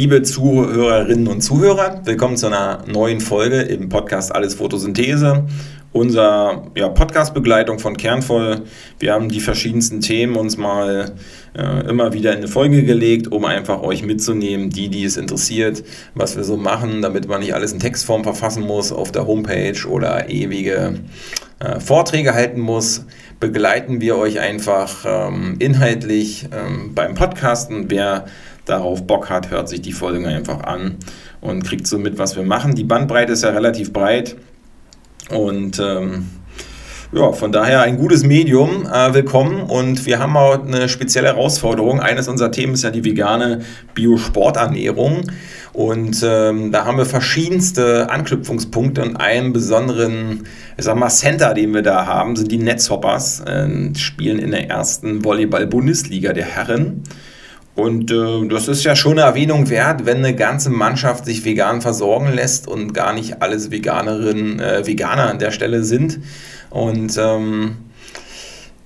Liebe Zuhörerinnen und Zuhörer, willkommen zu einer neuen Folge im Podcast Alles Photosynthese. Unser ja, Podcast-Begleitung von Kernvoll. Wir haben die verschiedensten Themen uns mal äh, immer wieder in eine Folge gelegt, um einfach euch mitzunehmen, die, die es interessiert, was wir so machen, damit man nicht alles in Textform verfassen muss auf der Homepage oder ewige äh, Vorträge halten muss begleiten wir euch einfach ähm, inhaltlich ähm, beim Podcasten. Wer darauf Bock hat, hört sich die Folge einfach an und kriegt so mit, was wir machen. Die Bandbreite ist ja relativ breit und ähm, ja, von daher ein gutes Medium. Äh, willkommen und wir haben auch eine spezielle Herausforderung. Eines unserer Themen ist ja die vegane Biosporternährung. Und ähm, da haben wir verschiedenste Anknüpfungspunkte und einen besonderen, ich sag mal, Center, den wir da haben, sind die Netzhoppers, äh, spielen in der ersten Volleyball-Bundesliga der Herren. Und äh, das ist ja schon eine Erwähnung wert, wenn eine ganze Mannschaft sich vegan versorgen lässt und gar nicht alles Veganerinnen, äh, Veganer an der Stelle sind. Und ähm,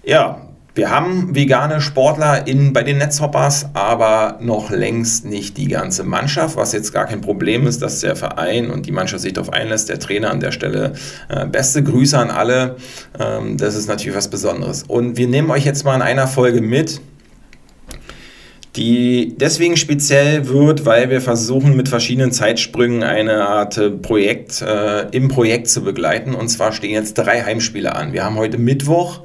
ja, wir haben vegane Sportler in, bei den Netzhoppers, aber noch längst nicht die ganze Mannschaft, was jetzt gar kein Problem ist, dass der Verein und die Mannschaft sich darauf einlässt. Der Trainer an der Stelle, äh, beste Grüße an alle. Ähm, das ist natürlich was Besonderes. Und wir nehmen euch jetzt mal in einer Folge mit, die deswegen speziell wird, weil wir versuchen mit verschiedenen Zeitsprüngen eine Art äh, Projekt äh, im Projekt zu begleiten. Und zwar stehen jetzt drei Heimspiele an. Wir haben heute Mittwoch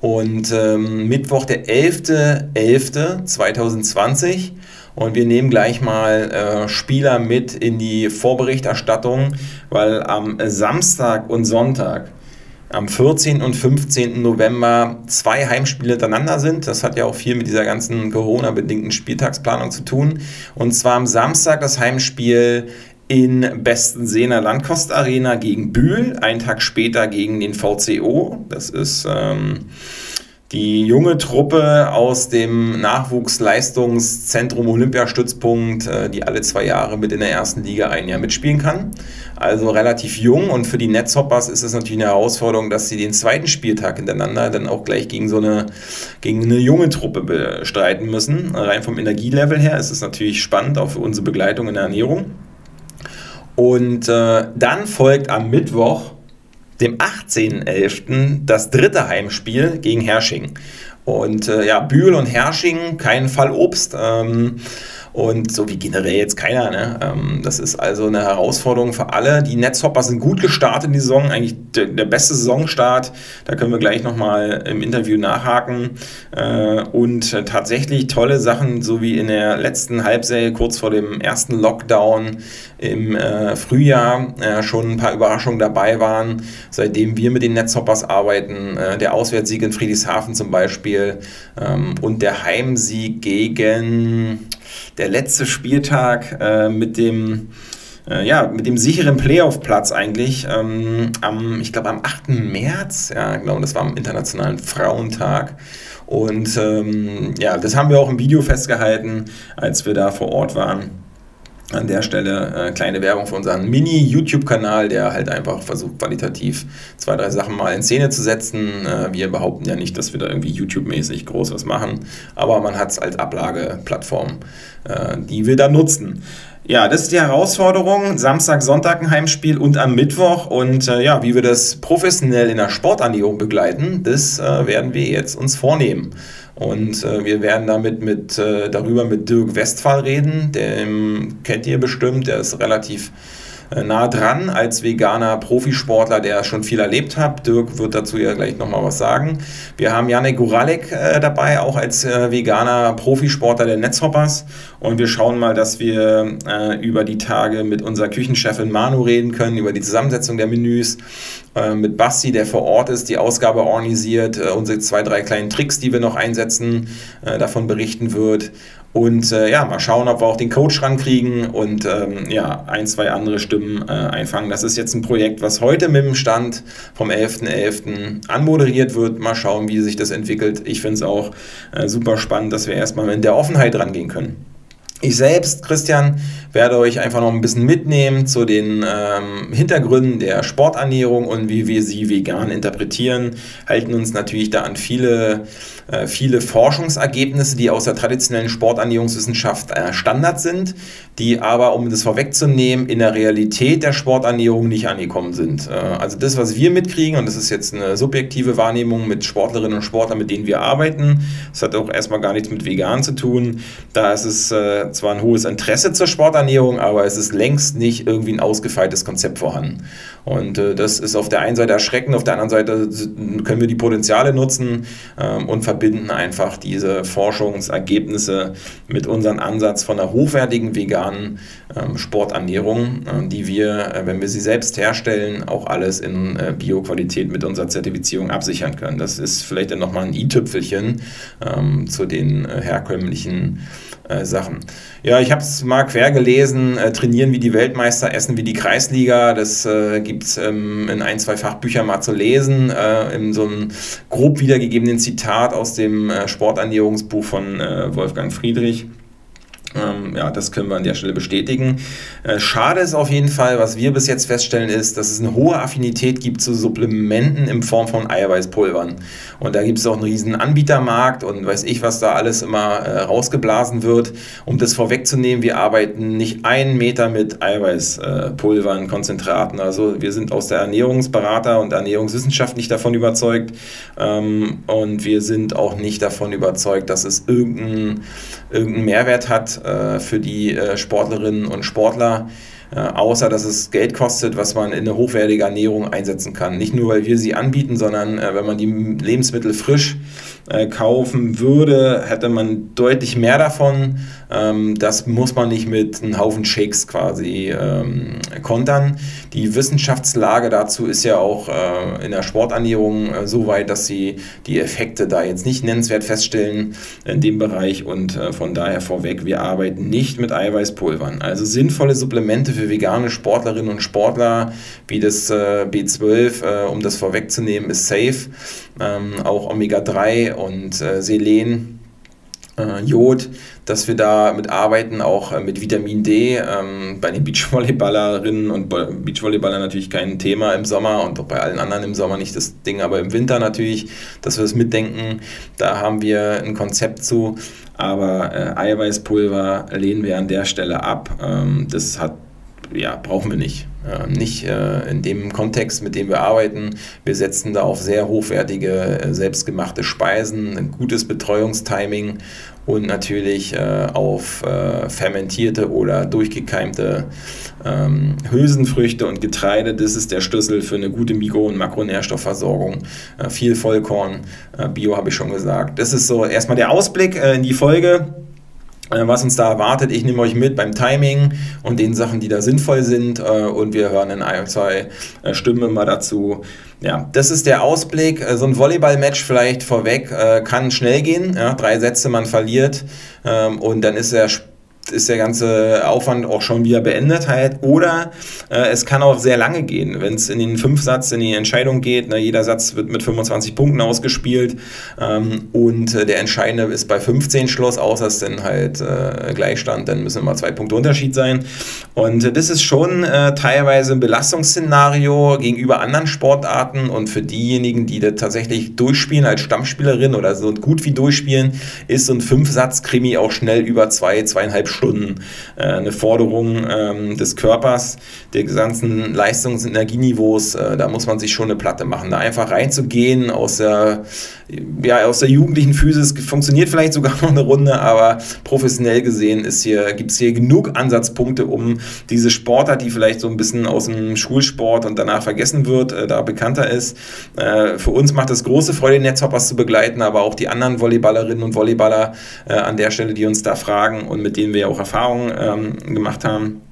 und ähm, Mittwoch, der 11.11.2020. Und wir nehmen gleich mal äh, Spieler mit in die Vorberichterstattung, weil am Samstag und Sonntag, am 14. und 15. November, zwei Heimspiele hintereinander sind. Das hat ja auch viel mit dieser ganzen Corona-bedingten Spieltagsplanung zu tun. Und zwar am Samstag das Heimspiel in Bestenseener Landkostarena gegen Bühl, einen Tag später gegen den VCO. Das ist ähm, die junge Truppe aus dem Nachwuchsleistungszentrum Olympiastützpunkt, äh, die alle zwei Jahre mit in der ersten Liga ein Jahr mitspielen kann. Also relativ jung und für die Netzhoppers ist es natürlich eine Herausforderung, dass sie den zweiten Spieltag hintereinander dann auch gleich gegen so eine, gegen eine junge Truppe bestreiten müssen. Rein vom Energielevel her ist es natürlich spannend, auch für unsere Begleitung in der Ernährung. Und äh, dann folgt am Mittwoch, dem 18.11., das dritte Heimspiel gegen Hersching. Und äh, ja, Bühl und Hersching, kein Fall Obst. Ähm, und so wie generell jetzt keiner. Ne? Ähm, das ist also eine Herausforderung für alle. Die Netzhopper sind gut gestartet in die Saison, eigentlich der, der beste Saisonstart. Da können wir gleich nochmal im Interview nachhaken. Äh, und tatsächlich tolle Sachen, so wie in der letzten Halbserie, kurz vor dem ersten Lockdown im äh, Frühjahr, äh, schon ein paar Überraschungen dabei waren. Seitdem wir mit den Netzhoppers arbeiten, äh, der Auswärtssieg in Friedrichshafen zum Beispiel ähm, und der Heimsieg gegen der letzte Spieltag äh, mit dem äh, ja, mit dem sicheren Playoff-Platz eigentlich ähm, am, ich glaube am 8. März, ja, genau, das war am Internationalen Frauentag. Und ähm, ja, das haben wir auch im Video festgehalten, als wir da vor Ort waren. An der Stelle äh, kleine Werbung für unseren Mini-YouTube-Kanal, der halt einfach versucht, qualitativ zwei, drei Sachen mal in Szene zu setzen. Äh, wir behaupten ja nicht, dass wir da irgendwie YouTube-mäßig groß was machen, aber man hat es als Ablageplattform, äh, die wir da nutzen. Ja, das ist die Herausforderung. Samstag, Sonntag ein Heimspiel und am Mittwoch. Und äh, ja, wie wir das professionell in der Sporternährung begleiten, das äh, werden wir jetzt uns vornehmen. Und äh, wir werden damit mit, äh, darüber mit Dirk Westphal reden. Den kennt ihr bestimmt, der ist relativ nah dran als veganer Profisportler, der schon viel erlebt hat. Dirk wird dazu ja gleich nochmal was sagen. Wir haben Janek Guralek äh, dabei, auch als äh, veganer Profisportler der Netzhoppers. Und wir schauen mal, dass wir äh, über die Tage mit unserer Küchenchefin Manu reden können, über die Zusammensetzung der Menüs. Äh, mit Basti, der vor Ort ist, die Ausgabe organisiert, äh, unsere zwei, drei kleinen Tricks, die wir noch einsetzen, davon berichten wird. Und äh, ja, mal schauen, ob wir auch den Coach rankriegen und ähm, ja, ein, zwei andere Stimmen äh, einfangen. Das ist jetzt ein Projekt, was heute mit dem Stand vom 11.11. .11. anmoderiert wird. Mal schauen, wie sich das entwickelt. Ich finde es auch äh, super spannend, dass wir erstmal in der Offenheit rangehen können. Ich selbst, Christian, werde euch einfach noch ein bisschen mitnehmen zu den ähm, Hintergründen der Sporternährung und wie wir sie vegan interpretieren. Halten uns natürlich da an viele, viele Forschungsergebnisse, die aus der traditionellen Sporternährungswissenschaft äh, Standard sind, die aber, um das vorwegzunehmen, in der Realität der Sporternährung nicht angekommen sind. Äh, also das, was wir mitkriegen, und das ist jetzt eine subjektive Wahrnehmung mit Sportlerinnen und Sportlern, mit denen wir arbeiten, das hat auch erstmal gar nichts mit vegan zu tun. Da ist es äh, zwar ein hohes Interesse zur Sporternährung, aber es ist längst nicht irgendwie ein ausgefeiltes Konzept vorhanden. Und äh, das ist auf der einen Seite erschreckend, auf der anderen Seite können wir die Potenziale nutzen ähm, und verbinden einfach diese Forschungsergebnisse mit unserem Ansatz von einer hochwertigen veganen ähm, Sporternährung, äh, die wir, äh, wenn wir sie selbst herstellen, auch alles in äh, Bioqualität mit unserer Zertifizierung absichern können. Das ist vielleicht dann nochmal ein i-Tüpfelchen ähm, zu den äh, herkömmlichen äh, Sachen. Ja, ich habe es mal quer gelesen, äh, trainieren wie die Weltmeister, essen wie die Kreisliga. Das äh, gibt es ähm, in ein, zwei Fachbüchern mal zu lesen, in so einem grob wiedergegebenen Zitat aus dem äh, Sporternährungsbuch von äh, Wolfgang Friedrich. Ähm, ja, das können wir an der Stelle bestätigen. Äh, schade ist auf jeden Fall, was wir bis jetzt feststellen, ist, dass es eine hohe Affinität gibt zu Supplementen in Form von Eiweißpulvern. Und da gibt es auch einen riesen Anbietermarkt und weiß ich, was da alles immer äh, rausgeblasen wird. Um das vorwegzunehmen, wir arbeiten nicht einen Meter mit Eiweißpulvern, äh, Konzentraten. Also wir sind aus der Ernährungsberater und Ernährungswissenschaft nicht davon überzeugt. Ähm, und wir sind auch nicht davon überzeugt, dass es irgendeinen irgendein Mehrwert hat äh, für die äh, Sportlerinnen und Sportler, äh, außer dass es Geld kostet, was man in eine hochwertige Ernährung einsetzen kann. Nicht nur, weil wir sie anbieten, sondern äh, wenn man die Lebensmittel frisch äh, kaufen würde, hätte man deutlich mehr davon. Ähm, das muss man nicht mit einem Haufen Shakes quasi ähm, kontern. Die Wissenschaftslage dazu ist ja auch äh, in der Sporternährung äh, so weit, dass sie die Effekte da jetzt nicht nennenswert feststellen in dem Bereich und äh, von daher vorweg, wir arbeiten nicht mit Eiweißpulvern. Also sinnvolle Supplemente für vegane Sportlerinnen und Sportler wie das äh, B12, äh, um das vorwegzunehmen, ist safe. Ähm, auch Omega-3 und äh, Selen äh, Jod, dass wir da mit arbeiten, auch äh, mit Vitamin D. Ähm, bei den Beachvolleyballerinnen und Beachvolleyballern natürlich kein Thema im Sommer und auch bei allen anderen im Sommer nicht das Ding, aber im Winter natürlich, dass wir das mitdenken. Da haben wir ein Konzept zu, aber äh, Eiweißpulver lehnen wir an der Stelle ab. Ähm, das hat ja, brauchen wir nicht. Äh, nicht äh, in dem Kontext, mit dem wir arbeiten. Wir setzen da auf sehr hochwertige, äh, selbstgemachte Speisen, ein gutes Betreuungstiming und natürlich äh, auf fermentierte oder durchgekeimte ähm, Hülsenfrüchte und Getreide. Das ist der Schlüssel für eine gute Mikro- und Makronährstoffversorgung. Äh, viel Vollkorn, Bio habe ich schon gesagt. Das ist so erstmal der Ausblick in die Folge. Äh, was uns da erwartet. Ich nehme euch mit beim Timing und den Sachen, die da sinnvoll sind. Äh, und wir hören in ein, zwei äh, Stimmen mal dazu. Ja, das ist der Ausblick. So ein Volleyball-Match vielleicht vorweg kann schnell gehen. Ja, drei Sätze, man verliert. Ähm, und dann ist der ist der ganze Aufwand auch schon wieder beendet halt. Oder äh, es kann auch sehr lange gehen, wenn es in den Fünf-Satz, in die Entscheidung geht. Ne, jeder Satz wird mit 25 Punkten ausgespielt ähm, und äh, der Entscheidende ist bei 15 Schluss, außer es dann halt äh, Gleichstand, dann müssen immer zwei Punkte Unterschied sein. Und äh, das ist schon äh, teilweise ein Belastungsszenario gegenüber anderen Sportarten und für diejenigen, die das tatsächlich durchspielen als Stammspielerin oder so gut wie durchspielen, ist so ein Fünf-Satz-Krimi auch schnell über zwei, zweieinhalb Stunden äh, eine Forderung ähm, des Körpers, der gesamten Leistungs- und Energieniveaus. Äh, da muss man sich schon eine Platte machen. Da einfach reinzugehen aus der, ja, aus der jugendlichen Physis funktioniert vielleicht sogar noch eine Runde, aber professionell gesehen hier, gibt es hier genug Ansatzpunkte, um diese Sportler, die vielleicht so ein bisschen aus dem Schulsport und danach vergessen wird, äh, da bekannter ist. Äh, für uns macht es große Freude, Netzhoppers zu begleiten, aber auch die anderen Volleyballerinnen und Volleyballer äh, an der Stelle, die uns da fragen und mit denen wir ja auch Erfahrungen ähm, gemacht haben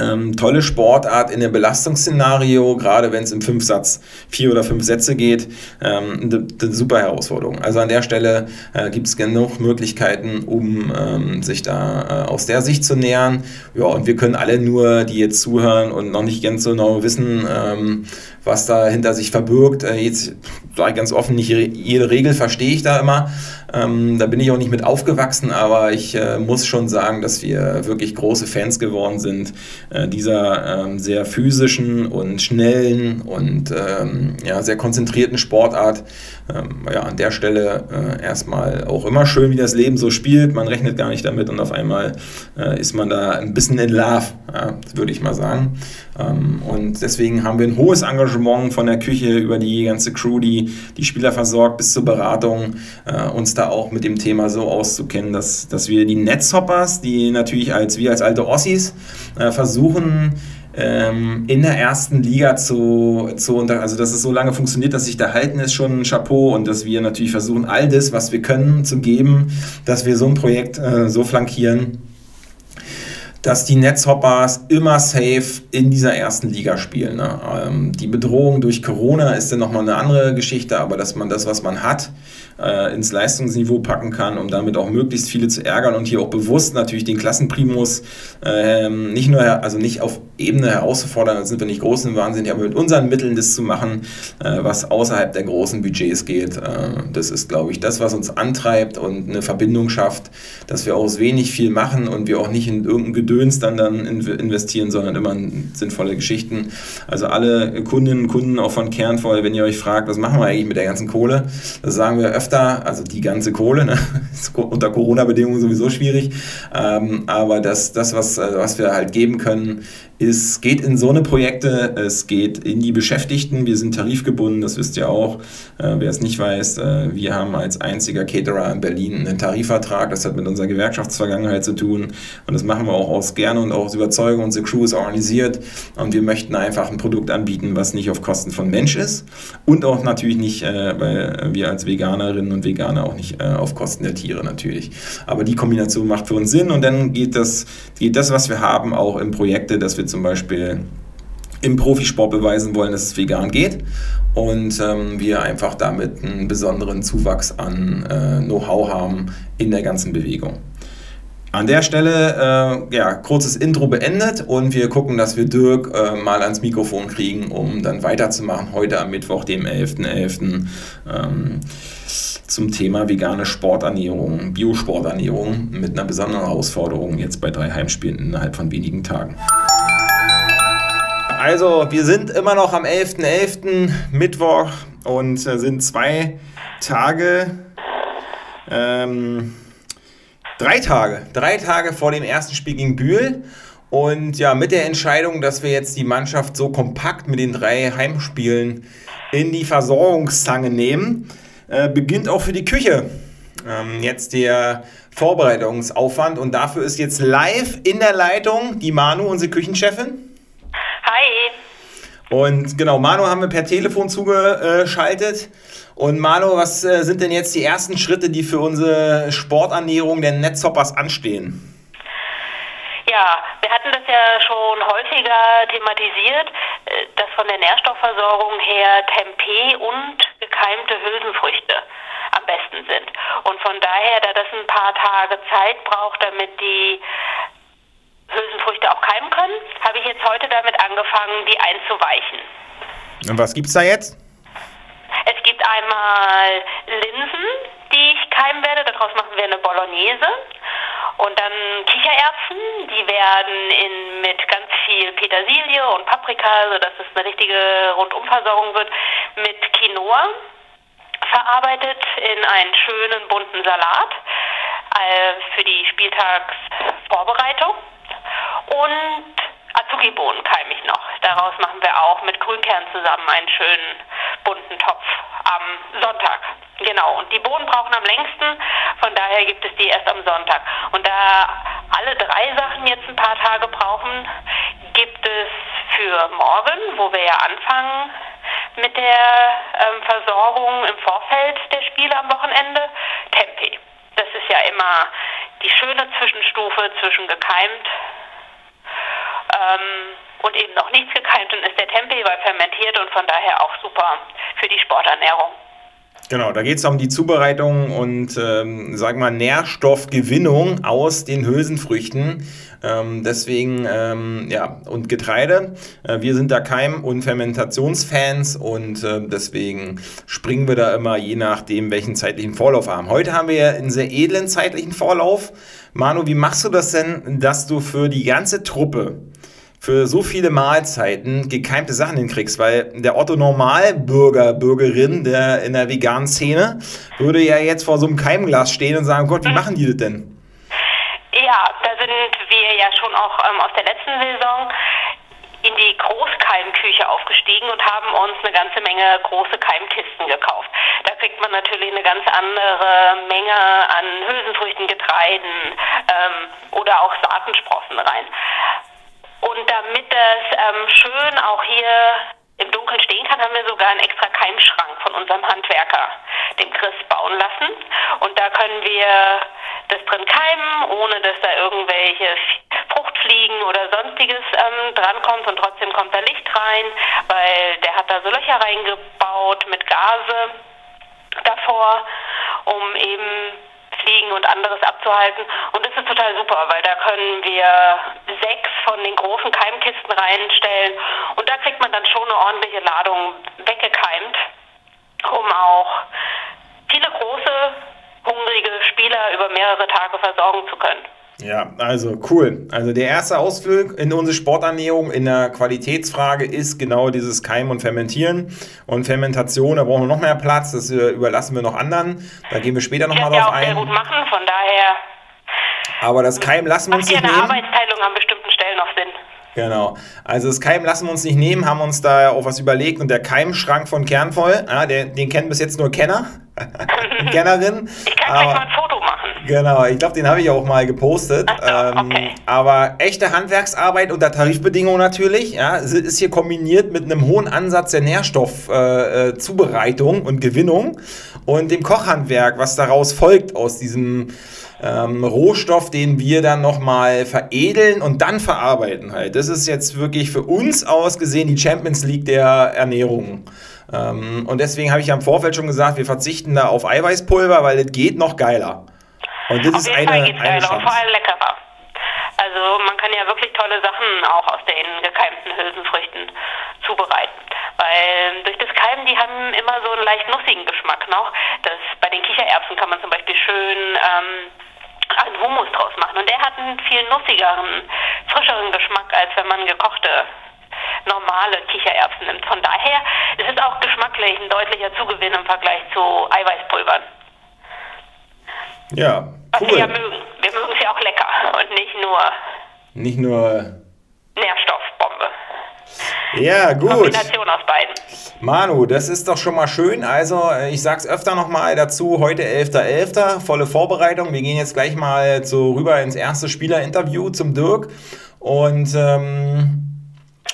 Ähm, tolle Sportart in dem Belastungsszenario, gerade wenn es im Fünfsatz vier oder fünf Sätze geht, ähm, eine, eine super Herausforderung. Also an der Stelle äh, gibt es genug Möglichkeiten, um ähm, sich da äh, aus der Sicht zu nähern. Ja, und wir können alle nur, die jetzt zuhören und noch nicht ganz so genau wissen, ähm, was da hinter sich verbirgt. Äh, jetzt sage ich ganz offen, nicht jede Regel verstehe ich da immer. Ähm, da bin ich auch nicht mit aufgewachsen, aber ich äh, muss schon sagen, dass wir wirklich große Fans geworden sind äh, dieser ähm, sehr physischen und schnellen und ähm, ja, sehr konzentrierten Sportart. Ähm, ja, an der Stelle äh, erstmal auch immer schön, wie das Leben so spielt. Man rechnet gar nicht damit und auf einmal äh, ist man da ein bisschen in Love, ja, würde ich mal sagen. Ähm, und deswegen haben wir ein hohes Engagement von der Küche über die ganze Crew, die die Spieler versorgt, bis zur Beratung, äh, uns da auch mit dem Thema so auszukennen, dass, dass wir die Netzhoppers, die natürlich als wir als alte Ossis äh, versuchen, ähm, in der ersten Liga zu, zu unter, also dass es so lange funktioniert, dass sich da halten, ist schon ein Chapeau und dass wir natürlich versuchen, all das, was wir können, zu geben, dass wir so ein Projekt äh, so flankieren, dass die Netzhoppers immer safe in dieser ersten Liga spielen. Ne? Ähm, die Bedrohung durch Corona ist dann nochmal eine andere Geschichte, aber dass man das, was man hat, äh, ins Leistungsniveau packen kann, um damit auch möglichst viele zu ärgern und hier auch bewusst natürlich den Klassenprimus äh, nicht nur, also nicht auf Ebene herauszufordern, da sind wir nicht groß im Wahnsinn, aber mit unseren Mitteln das zu machen, äh, was außerhalb der großen Budgets geht. Äh, das ist, glaube ich, das, was uns antreibt und eine Verbindung schafft, dass wir aus wenig viel machen und wir auch nicht in irgendein Gedöns dann, dann investieren, sondern immer in sinnvolle Geschichten. Also alle Kundinnen und Kunden auch von Kernvoll, wenn ihr euch fragt, was machen wir eigentlich mit der ganzen Kohle, das sagen wir öfter, also die ganze Kohle, ne? unter Corona-Bedingungen sowieso schwierig, ähm, aber das, das was, äh, was wir halt geben können, es geht in so eine Projekte, es geht in die Beschäftigten, wir sind tarifgebunden, das wisst ihr auch. Äh, wer es nicht weiß, äh, wir haben als einziger Caterer in Berlin einen Tarifvertrag, das hat mit unserer Gewerkschaftsvergangenheit zu tun und das machen wir auch aus gerne und auch aus Überzeugung. Unsere Crew ist organisiert und wir möchten einfach ein Produkt anbieten, was nicht auf Kosten von Mensch ist und auch natürlich nicht, äh, weil wir als Veganerinnen und Veganer auch nicht äh, auf Kosten der Tiere natürlich. Aber die Kombination macht für uns Sinn und dann geht das, geht das was wir haben, auch in Projekte, dass wir zum Beispiel im Profisport beweisen wollen, dass es vegan geht und ähm, wir einfach damit einen besonderen Zuwachs an äh, Know-how haben in der ganzen Bewegung. An der Stelle, äh, ja, kurzes Intro beendet und wir gucken, dass wir Dirk äh, mal ans Mikrofon kriegen, um dann weiterzumachen, heute am Mittwoch, dem 11.11. .11., ähm, zum Thema vegane Sporternährung, Biosporternährung mit einer besonderen Herausforderung jetzt bei drei Heimspielen innerhalb von wenigen Tagen. Also, wir sind immer noch am 11.11. .11. Mittwoch und äh, sind zwei Tage, ähm, drei Tage, drei Tage vor dem ersten Spiel gegen Bühl. Und ja, mit der Entscheidung, dass wir jetzt die Mannschaft so kompakt mit den drei Heimspielen in die Versorgungszange nehmen, äh, beginnt auch für die Küche ähm, jetzt der Vorbereitungsaufwand. Und dafür ist jetzt live in der Leitung die Manu, unsere Küchenchefin. Hi. Und genau, Manu haben wir per Telefon zugeschaltet. Und Manu, was äh, sind denn jetzt die ersten Schritte, die für unsere Sporternährung der Netzhoppers anstehen? Ja, wir hatten das ja schon häufiger thematisiert, äh, dass von der Nährstoffversorgung her Tempeh und gekeimte Hülsenfrüchte am besten sind. Und von daher, da das ein paar Tage Zeit braucht, damit die Hülsenfrüchte auch keimen können, habe ich jetzt heute damit angefangen, die einzuweichen. Und was gibt es da jetzt? Es gibt einmal Linsen, die ich keimen werde. Daraus machen wir eine Bolognese. Und dann Kichererbsen, die werden in, mit ganz viel Petersilie und Paprika, sodass es eine richtige Rundumversorgung wird, mit Quinoa verarbeitet in einen schönen bunten Salat äh, für die Spieltagsvorbereitung. Und Azuki-Bohnen keime ich noch. Daraus machen wir auch mit Grünkern zusammen einen schönen bunten Topf am Sonntag. Genau, und die Bohnen brauchen am längsten, von daher gibt es die erst am Sonntag. Und da alle drei Sachen jetzt ein paar Tage brauchen, gibt es für morgen, wo wir ja anfangen mit der ähm, Versorgung im Vorfeld der Spiele am Wochenende, Tempeh. Das ist ja immer die schöne Zwischenstufe zwischen gekeimt Ähm, und eben noch nichts gekeimt, dann ist der Tempeh fermentiert und von daher auch super für die Sporternährung. Genau, da geht es um die Zubereitung und, ähm, wir mal, Nährstoffgewinnung aus den Hülsenfrüchten. Ähm, deswegen, ähm, ja, und Getreide. Äh, wir sind da Keim- und Fermentationsfans und äh, deswegen springen wir da immer je nachdem, welchen zeitlichen Vorlauf haben. Heute haben wir einen sehr edlen zeitlichen Vorlauf. Manu, wie machst du das denn, dass du für die ganze Truppe für so viele Mahlzeiten gekeimte Sachen hinkriegst, weil der Otto Normalbürger, Bürgerin der in der veganen Szene würde ja jetzt vor so einem Keimglas stehen und sagen, Gott, wie machen die das denn? Ja, da sind wir ja schon auch ähm, aus der letzten Saison in die Großkeimküche aufgestiegen und haben uns eine ganze Menge große Keimkisten gekauft. Da kriegt man natürlich eine ganz andere Menge an Hülsenfrüchten, Getreiden ähm, oder auch Saatensprossen rein. Und damit das ähm, schön auch hier im Dunkeln stehen kann, haben wir sogar einen extra Keimschrank von unserem Handwerker, dem Chris, bauen lassen. Und da können wir das drin keimen, ohne dass da irgendwelche Fruchtfliegen oder sonstiges ähm, drankommt und trotzdem kommt da Licht rein, weil der hat da so Löcher reingebaut mit Gase davor, um eben Fliegen und anderes abzuhalten. Und das ist total super, weil da können wir sechs von den großen Keimkisten reinstellen und da kriegt man dann schon eine ordentliche Ladung weggekeimt, um auch viele große, hungrige Spieler über mehrere Tage versorgen zu können. Ja, also cool. Also der erste Ausflug in unsere Sporternährung in der Qualitätsfrage ist genau dieses Keimen und Fermentieren. Und Fermentation, da brauchen wir noch mehr Platz, das äh, überlassen wir noch anderen. Da gehen wir später nochmal drauf ein. Sehr gut machen, von daher. Aber das Keimen lassen wir uns nicht nehmen. Arbeitsteilung an bestimmten Stellen noch Sinn. Genau. Also das Keim lassen wir uns nicht nehmen, haben uns da auch was überlegt und der Keimschrank von Kernvoll, ja, der, den kennen bis jetzt nur Kenner, Kennerin. Ich kann gleich mal ein Foto machen. Genau, ich glaube, den habe ich auch mal gepostet. So, ähm, okay. Aber echte Handwerksarbeit unter Tarifbedingungen natürlich. Ja, es ist hier kombiniert mit einem hohen Ansatz der Nährstoffzubereitung äh, äh und Gewinnung und dem Kochhandwerk, was daraus folgt aus diesem ähm, Rohstoff, den wir dann nochmal veredeln und dann verarbeiten halt. Das ist jetzt wirklich für uns aus gesehen die Champions League der Ernährung. Ähm, und deswegen habe ich ja im Vorfeld schon gesagt, wir verzichten da auf Eiweißpulver, weil das geht noch geiler. Und das Auf ist jeden eine, Fall geht's eine Chance. vor allem leckerer. Also man kann ja wirklich tolle Sachen auch aus den gekeimten Hülsenfrüchten zubereiten. Weil durch das Keimen, die haben immer so einen leicht nussigen Geschmack noch. Das, bei den Kichererbsen kann man zum Beispiel schön ähm, einen Hummus draus machen. Und der hat einen viel nussigeren, frischeren Geschmack, als wenn man gekochte normale Kichererbsen nimmt. Von daher ist es auch geschmacklich ein deutlicher Zugewinn im Vergleich zu Eiweißpulvern. Ja, cool. Was wir ja mögen. Wir mögen es ja auch lecker und nicht nur. Nicht nur. Nährstoffbombe. Ja, gut. Kombination aus beiden. Manu, das ist doch schon mal schön. Also, ich sag's öfter nochmal dazu. Heute 11.11. .11., volle Vorbereitung. Wir gehen jetzt gleich mal so rüber ins erste Spielerinterview zum Dirk. Und ähm,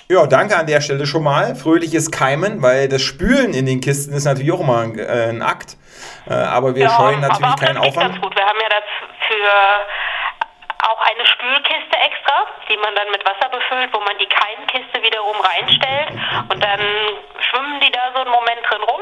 ja, danke an der Stelle schon mal. Fröhliches Keimen, weil das Spülen in den Kisten ist natürlich auch immer ein, äh, ein Akt. Äh, aber wir ja, scheuen natürlich keinen Aufwand. Ganz gut. Wir haben ja dafür auch eine Spülkiste extra, die man dann mit Wasser befüllt, wo man die Keimkiste wiederum reinstellt und dann schwimmen die da so einen Moment drin rum,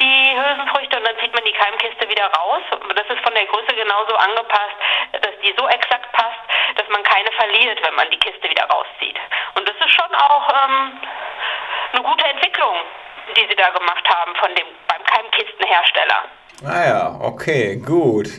die Hülsenfrüchte, und dann zieht man die Keimkiste wieder raus. Das ist von der Größe genauso angepasst, dass die so exakt passt, dass man keine verliert, wenn man die Kiste wieder rauszieht. Und das ist schon auch ähm, eine gute Entwicklung die sie da gemacht haben von dem beim Keimkistenhersteller. Ah ja, okay, gut.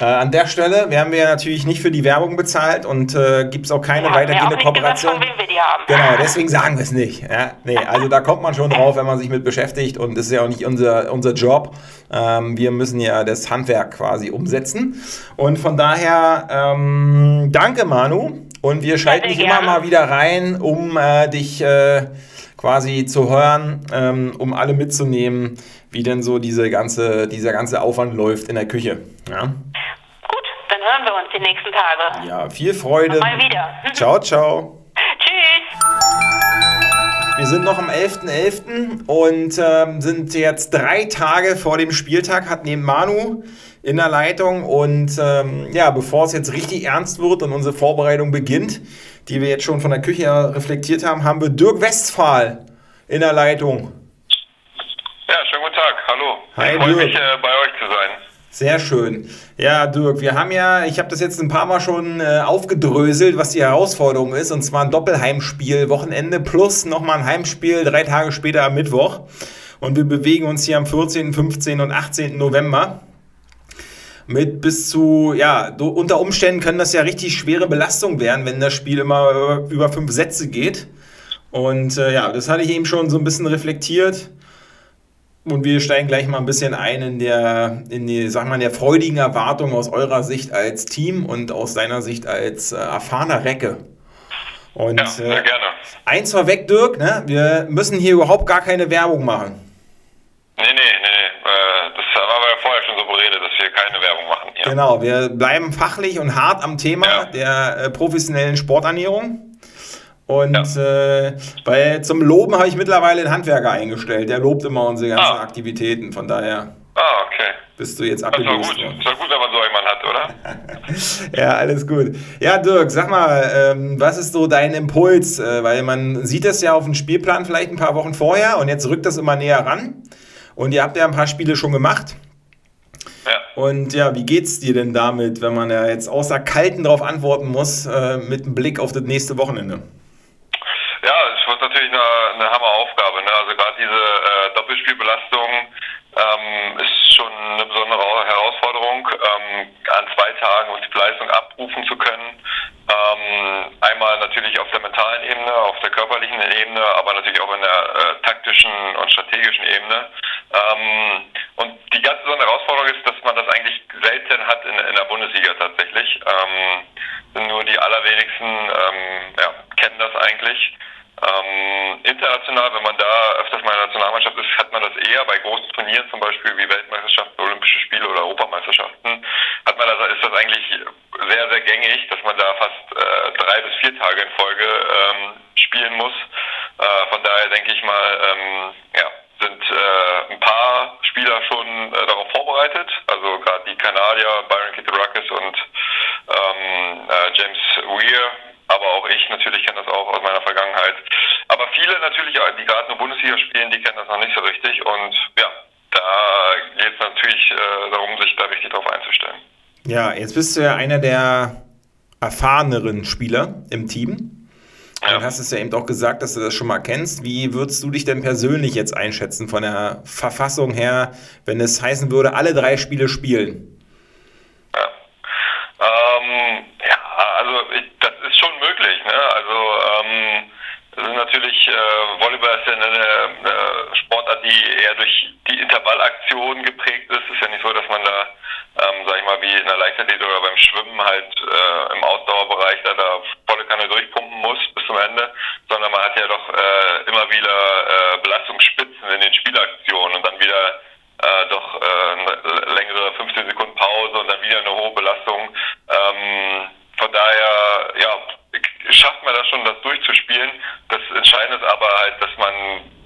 Äh, an der Stelle werden wir natürlich nicht für die Werbung bezahlt und äh, gibt es auch keine ja, weitergehende auch Kooperation. Gesagt, von wem wir die haben. Genau, deswegen sagen wir es nicht. Ja, nee, also da kommt man schon drauf, wenn man sich mit beschäftigt und das ist ja auch nicht unser, unser Job. Ähm, wir müssen ja das Handwerk quasi umsetzen. Und von daher, ähm, danke Manu. Und wir schalten dich immer mal wieder rein, um äh, dich äh, quasi zu hören, ähm, um alle mitzunehmen, wie denn so diese ganze, dieser ganze Aufwand läuft in der Küche. Ja? Gut, dann hören wir uns die nächsten Tage. Ja, viel Freude. Mal wieder. Ciao, ciao. Tschüss. Wir sind noch am 11.11. .11. und ähm, sind jetzt drei Tage vor dem Spieltag, hat neben Manu in der Leitung. Und ähm, ja, bevor es jetzt richtig ernst wird und unsere Vorbereitung beginnt, die wir jetzt schon von der Küche her reflektiert haben, haben wir Dirk Westphal in der Leitung. Ja, schönen guten Tag. Hallo. Hi, ich freue mich, äh, bei euch zu sein. Sehr schön. Ja, Dirk, wir haben ja, ich habe das jetzt ein paar Mal schon äh, aufgedröselt, was die Herausforderung ist, und zwar ein Doppelheimspiel, Wochenende plus nochmal ein Heimspiel, drei Tage später am Mittwoch. Und wir bewegen uns hier am 14., 15. und 18. November mit bis zu, ja, unter Umständen können das ja richtig schwere Belastungen werden, wenn das Spiel immer über, fünf Sätze geht. Und äh, ja, das hatte ich eben schon so ein bisschen reflektiert. Und wir steigen gleich mal ein bisschen ein in der, in die, sag mal, der freudigen Erwartung aus eurer Sicht als Team und aus deiner Sicht als äh, erfahrener Recke. Und Ja, sehr äh, gerne. eins vorweg, Dirk, ne? wir müssen hier überhaupt gar keine Werbung machen. Nee, nee, nee, nee. Äh, das haben wir ja vorher schon so beredet, dass wir keine Genau, wir bleiben fachlich und hart am Thema Ja. der äh, professionellen Sporternährung. Und äh, bei, zum Loben habe ich mittlerweile einen Handwerker eingestellt. Der lobt immer unsere ganzen Ah. Aktivitäten. Von daher Ah, okay. bist du jetzt Das ist doch abgelöst gut. doch gut, wenn man so jemanden hat, oder? Ja, alles gut. Ja, Dirk, sag mal, ähm, was ist so dein Impuls? Äh, weil man sieht das ja auf dem Spielplan vielleicht ein paar Wochen vorher und jetzt rückt das immer näher ran. Und ihr habt ja ein paar Spiele schon gemacht. Ja. Und ja, wie geht's dir denn damit, wenn man ja jetzt außer Kalten darauf antworten muss, äh, mit einem Blick auf das nächste Wochenende? Ja, es wird natürlich eine, eine Hammeraufgabe. Ne? Also gerade diese äh, Doppelspielbelastung ähm, ist schon eine besondere Herausforderung, ähm, an zwei Tagen die Leistung abrufen zu können. Ähm, einmal natürlich auf der mentalen Ebene, auf der körperlichen Ebene, aber natürlich auch in der äh, taktischen und strategischen Ebene. Ähm, und die ganz besondere Herausforderung ist, dass man das eigentlich selten hat in, in der Bundesliga tatsächlich. Ähm, nur die allerwenigsten ähm, ja, kennen das eigentlich. Ähm, international, wenn man da öfters mal in der Nationalmannschaft ist, hat man das eher bei großen Turnieren, zum Beispiel wie Weltmeisterschaften, Olympische Spiele oder Europameisterschaften, hat man das, ist das eigentlich sehr, sehr gängig, dass man da fast äh, drei bis vier Tage in Folge ähm, spielen muss. Äh, von daher denke ich mal, ähm, ja, sind äh, ein paar Spieler schon äh, darauf vorbereitet. Also gerade die Kanadier, Byron Kitarakis und ähm, äh, James Weir, aber auch ich natürlich kenne das auch aus meiner Vergangenheit. Aber viele natürlich, die gerade nur Bundesliga spielen, die kennen das noch nicht so richtig. Und ja, da geht es natürlich äh, darum, sich da richtig drauf einzustellen. Ja, jetzt bist du ja einer der erfahreneren Spieler im Team. Ja. Du hast es ja eben auch gesagt, dass du das schon mal kennst. Wie würdest du dich denn persönlich jetzt einschätzen von der Verfassung her, wenn es heißen würde, alle drei Spiele spielen? Ja, ähm, ja also ich, das ist schon Ne? Also ähm, es ist natürlich, äh, Volleyball ist ja eine, eine Sportart, die eher durch die Intervallaktion geprägt ist. Es ist ja nicht so, dass man da, ähm, sag ich mal, wie in der Leichtathletik oder beim Schwimmen halt äh, im Ausdauerbereich da, da volle Kanne durchpumpen muss bis zum Ende, sondern man hat ja doch äh, immer wieder äh, Belastungsspitzen in den Spielaktionen und dann wieder äh, doch äh, eine längere 15 Sekunden Pause und dann wieder eine hohe Belastung. Ähm, von daher, ja, schafft man das schon, das durchzuspielen. Das Entscheidende ist aber halt, dass man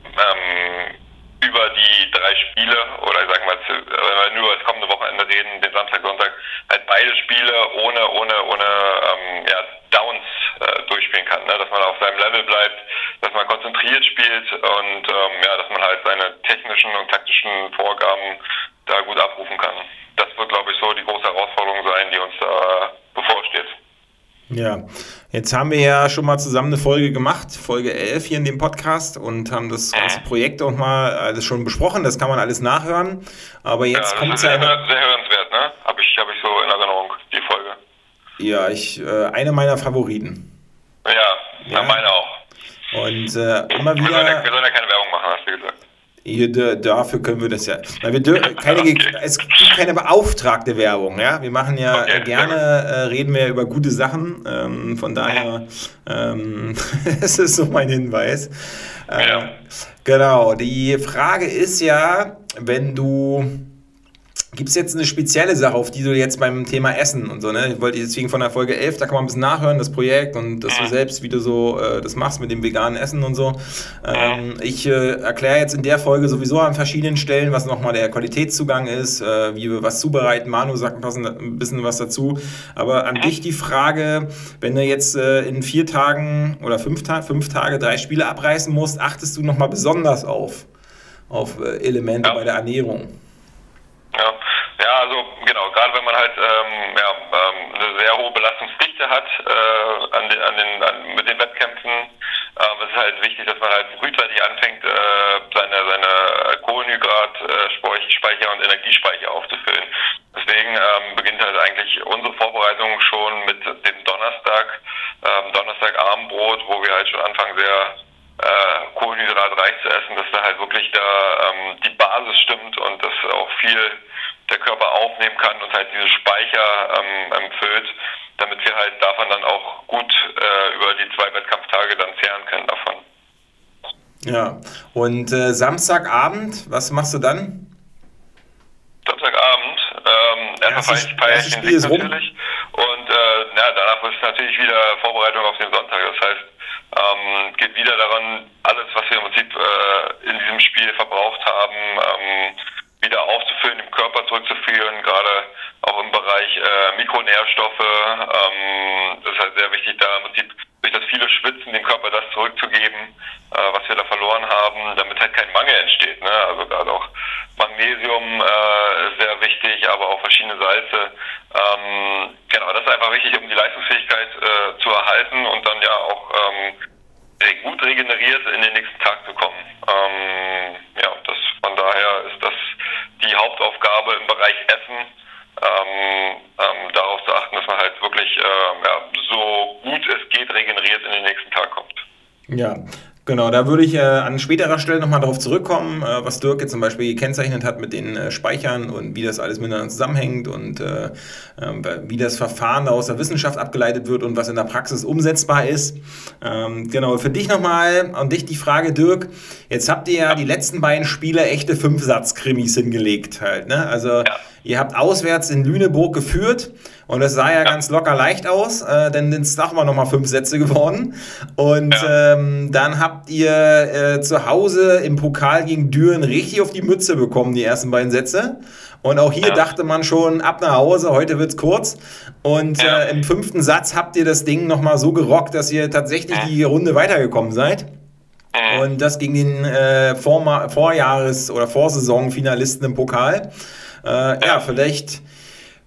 ähm, über die drei Spiele oder ich sag mal, wenn wir nur das kommende Wochenende reden, den Samstag, Sonntag, halt beide Spiele ohne, ohne, ohne ähm, ja, Downs äh, durchspielen kann. Ne? Dass man auf seinem Level bleibt, dass man konzentriert spielt und ähm, ja, dass man halt seine technischen und taktischen Vorgaben da gut abrufen kann. Das wird, glaube ich, so die große Herausforderung sein, die uns da bevorsteht. Ja, jetzt haben wir ja schon mal zusammen eine Folge gemacht, Folge 11 hier in dem Podcast und haben das ganze Projekt auch mal alles schon besprochen. Das kann man alles nachhören. Aber Ja, jetzt das kommt es sehr, ja. sehr hörenswert, ne? Habe ich, hab ich so in Erinnerung, die Folge. Ja, ich, äh, eine meiner Favoriten. Ja, Ja. ja. meine auch. Und äh, immer Wir sollen, ja, wieder. wir sollen ja keine Werbung machen, hast du gesagt. Hier, da- dafür können wir das ja. Weil wir dür- keine, es gibt keine beauftragte Werbung, ja. Wir machen ja Okay, gerne, äh, reden wir über gute Sachen. Ähm, von daher, ähm, es ist so mein Hinweis. Äh, Ja. Genau. Die Frage ist ja, wenn du Gibt es jetzt eine spezielle Sache, auf die du jetzt beim Thema Essen und so, ne? Ich wollte deswegen von der Folge 11, da kann man ein bisschen nachhören, das Projekt und dass du selbst, wie du so äh, das machst mit dem veganen Essen und so. Ähm, ich äh, erkläre jetzt in der Folge sowieso an verschiedenen Stellen, was nochmal der Qualitätszugang ist, äh, wie wir was zubereiten. Manu sagt ein bisschen was dazu. Aber an dich die Frage, wenn du jetzt äh, in vier Tagen oder fünf, Ta fünf Tage drei Spiele abreißen musst, achtest du nochmal besonders auf, auf äh, Elemente ja. bei der Ernährung? Ja, ja also genau, gerade wenn man halt ähm, ja, ähm, eine sehr hohe Belastungsdichte hat äh, an den, an den, an, mit den Wettkämpfen, es ist halt wichtig, dass man halt frühzeitig anfängt, äh, seine, seine Kohlenhydratspeicher und Energiespeicher aufzufüllen. Deswegen ähm, beginnt halt eigentlich unsere Vorbereitung schon mit dem Donnerstag, ähm, Donnerstagabendbrot, wo wir halt schon anfangen, sehr äh, kohlenhydratreich zu essen, dass da halt wirklich da ähm, die Basis stimmt und dass auch viel der Körper aufnehmen kann und halt diese Speicher ähm, empfüllt, damit wir halt davon dann auch gut äh, über die zwei Wettkampftage dann zehren können davon. Ja, und äh, Samstagabend, was machst du dann? Samstagabend, ähm, erstmal feiere ich, feier den Sieg natürlich und äh, ja, danach ist natürlich wieder Vorbereitung auf den Sonntag. Das heißt, ähm, geht wieder daran, alles, was wir im Prinzip äh, in diesem Spiel verbraucht haben, ähm, wieder aufzufüllen, im Körper zurückzuführen, gerade auch im Bereich äh, Mikronährstoffe. Ähm, das ist halt sehr wichtig, da im Prinzip durch das viele Schwitzen dem Körper das zurückzugeben, äh, was wir da verloren haben, damit halt kein Mangel entsteht. Ne? Also gerade auch Magnesium äh, ist sehr wichtig, aber auch verschiedene Salze. Ähm, genau, das ist einfach wichtig, um die Leistungsfähigkeit äh, zu erhalten und dann ja auch ähm, gut regeneriert in den nächsten Tag zu kommen. Ähm, ja, das von daher ist das die Hauptaufgabe im Bereich Essen, ähm, ähm, darauf zu achten, dass man halt wirklich äh, ja, so gut es geht regeneriert in den nächsten Tag kommt. Ja, Genau, da würde ich äh, an späterer Stelle nochmal darauf zurückkommen, äh, was Dirk jetzt zum Beispiel gekennzeichnet hat mit den äh, Speichern und wie das alles miteinander zusammenhängt und äh, ähm, wie das Verfahren aus der Wissenschaft abgeleitet wird und was in der Praxis umsetzbar ist. Ähm, genau, für dich nochmal an dich die Frage, Dirk. Jetzt habt ihr ja die letzten beiden Spiele echte Fünfsatz-Krimis hingelegt halt. Ne? Also ja. ihr habt auswärts in Lüneburg geführt und es sah ja, ja, ganz locker leicht aus, äh, denn ins Dach waren nochmal fünf Sätze geworden. Und ja. ähm, dann habt ihr äh, zu Hause im Pokal gegen Düren richtig auf die Mütze bekommen, die ersten beiden Sätze. Und auch hier ja. dachte man schon, ab nach Hause, heute wird's kurz. Und äh, im fünften Satz habt ihr das Ding nochmal so gerockt, dass ihr tatsächlich die Runde weitergekommen seid. Und das gegen den äh, Vorma Vorjahres- oder Vorsaison-Finalisten im Pokal. Äh, ja, vielleicht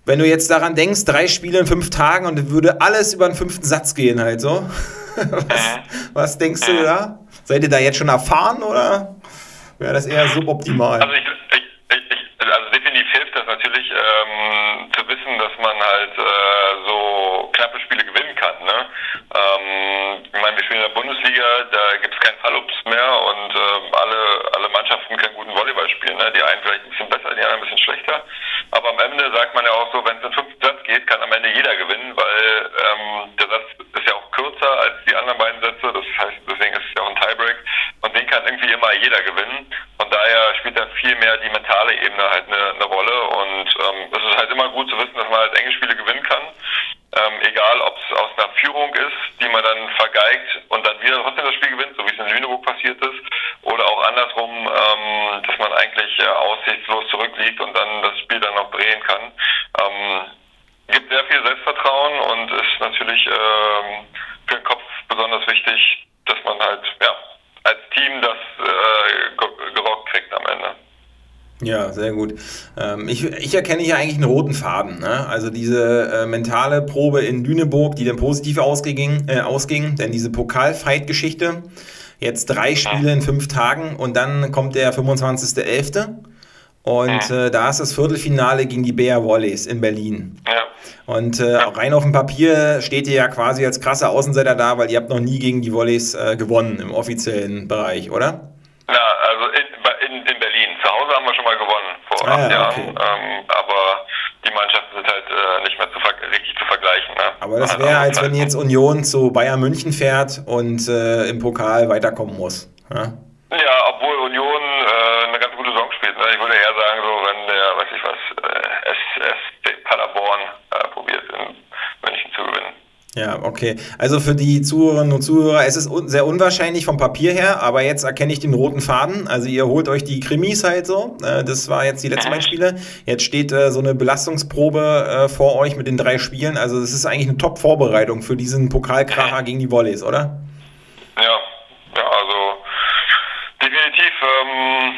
wenn du jetzt daran denkst, drei Spiele in fünf Tagen und würde alles über den fünften Satz gehen halt so. was, was denkst du da? Seid ihr da jetzt schon erfahren oder wäre das eher suboptimal? Also, ich, ich, ich, also definitiv hilft das natürlich ähm, zu wissen, dass man halt äh, so knappe Spiele? Ähm, ich meine, wir spielen in der Bundesliga, da gibt es keinen Fallups mehr und äh, alle, alle Mannschaften können guten Volleyball spielen. Ne? Die einen vielleicht ein bisschen besser, die anderen ein bisschen schlechter. Aber am Ende sagt man ja auch so, wenn es in fünften Satz geht, kann am Ende jeder gewinnen, weil ähm, der Satz ist ja auch kürzer als die anderen beiden Sätze. Das heißt, deswegen ist es ja auch ein Tiebreak. Und den kann irgendwie immer jeder gewinnen. Von daher spielt da viel mehr die mentale Ebene halt eine, eine Rolle. Und ähm, es ist halt immer gut zu wissen, dass man halt enge Spiele gewinnen kann. Ähm, egal, ob es aus einer Führung ist, die man dann vergeigt und dann wieder trotzdem das Spiel gewinnt, so wie es in Lüneburg passiert ist, oder auch andersrum, ähm, dass man eigentlich äh, aussichtslos zurückliegt und dann das Spiel dann noch drehen kann. Ähm, gibt sehr viel Selbstvertrauen und ist natürlich ähm, für den Kopf besonders wichtig, dass man halt ja als Team das äh, gerockt kriegt am Ende. Ja, sehr gut. Ähm, ich, ich erkenne hier eigentlich einen roten Faden. Ne? Also diese äh, mentale Probe in Lüneburg, die dann positiv ausging, äh, ausging denn diese Pokalfight-Geschichte, jetzt drei Spiele in fünf Tagen und dann kommt der 25.11. Und äh, da ist das Viertelfinale gegen die Bär Wallis in Berlin. Ja. Und äh, rein auf dem Papier steht ihr ja quasi als krasser Außenseiter da, weil ihr habt noch nie gegen die Wallis äh, gewonnen im offiziellen Bereich, oder? Ja, also in, in, in Berlin. Zu Hause haben wir schon mal gewonnen vor ah, acht ja, Jahren. Okay. Ähm, aber die Mannschaften sind halt äh, nicht mehr zu richtig zu vergleichen. Ne? Aber das wäre, als wenn jetzt Union zu Bayern München fährt und äh, im Pokal weiterkommen muss. Ja, ja obwohl Union äh, eine ganz gute Saison spielt. Ne? Ich würde eher sagen, so wenn der, weiß ich was, Paderborn äh, probiert, in München zu gewinnen. Ja, okay. Also für die Zuhörerinnen und Zuhörer, es ist un sehr unwahrscheinlich vom Papier her, aber jetzt erkenne ich den roten Faden. Also ihr holt euch die Krimis halt so. Äh, das war jetzt die letzten beiden Spiele. Jetzt steht äh, so eine Belastungsprobe äh, vor euch mit den drei Spielen. Also es ist eigentlich eine Top-Vorbereitung für diesen Pokalkracher gegen die Volleys, oder? Ja, ja, also definitiv. Ähm,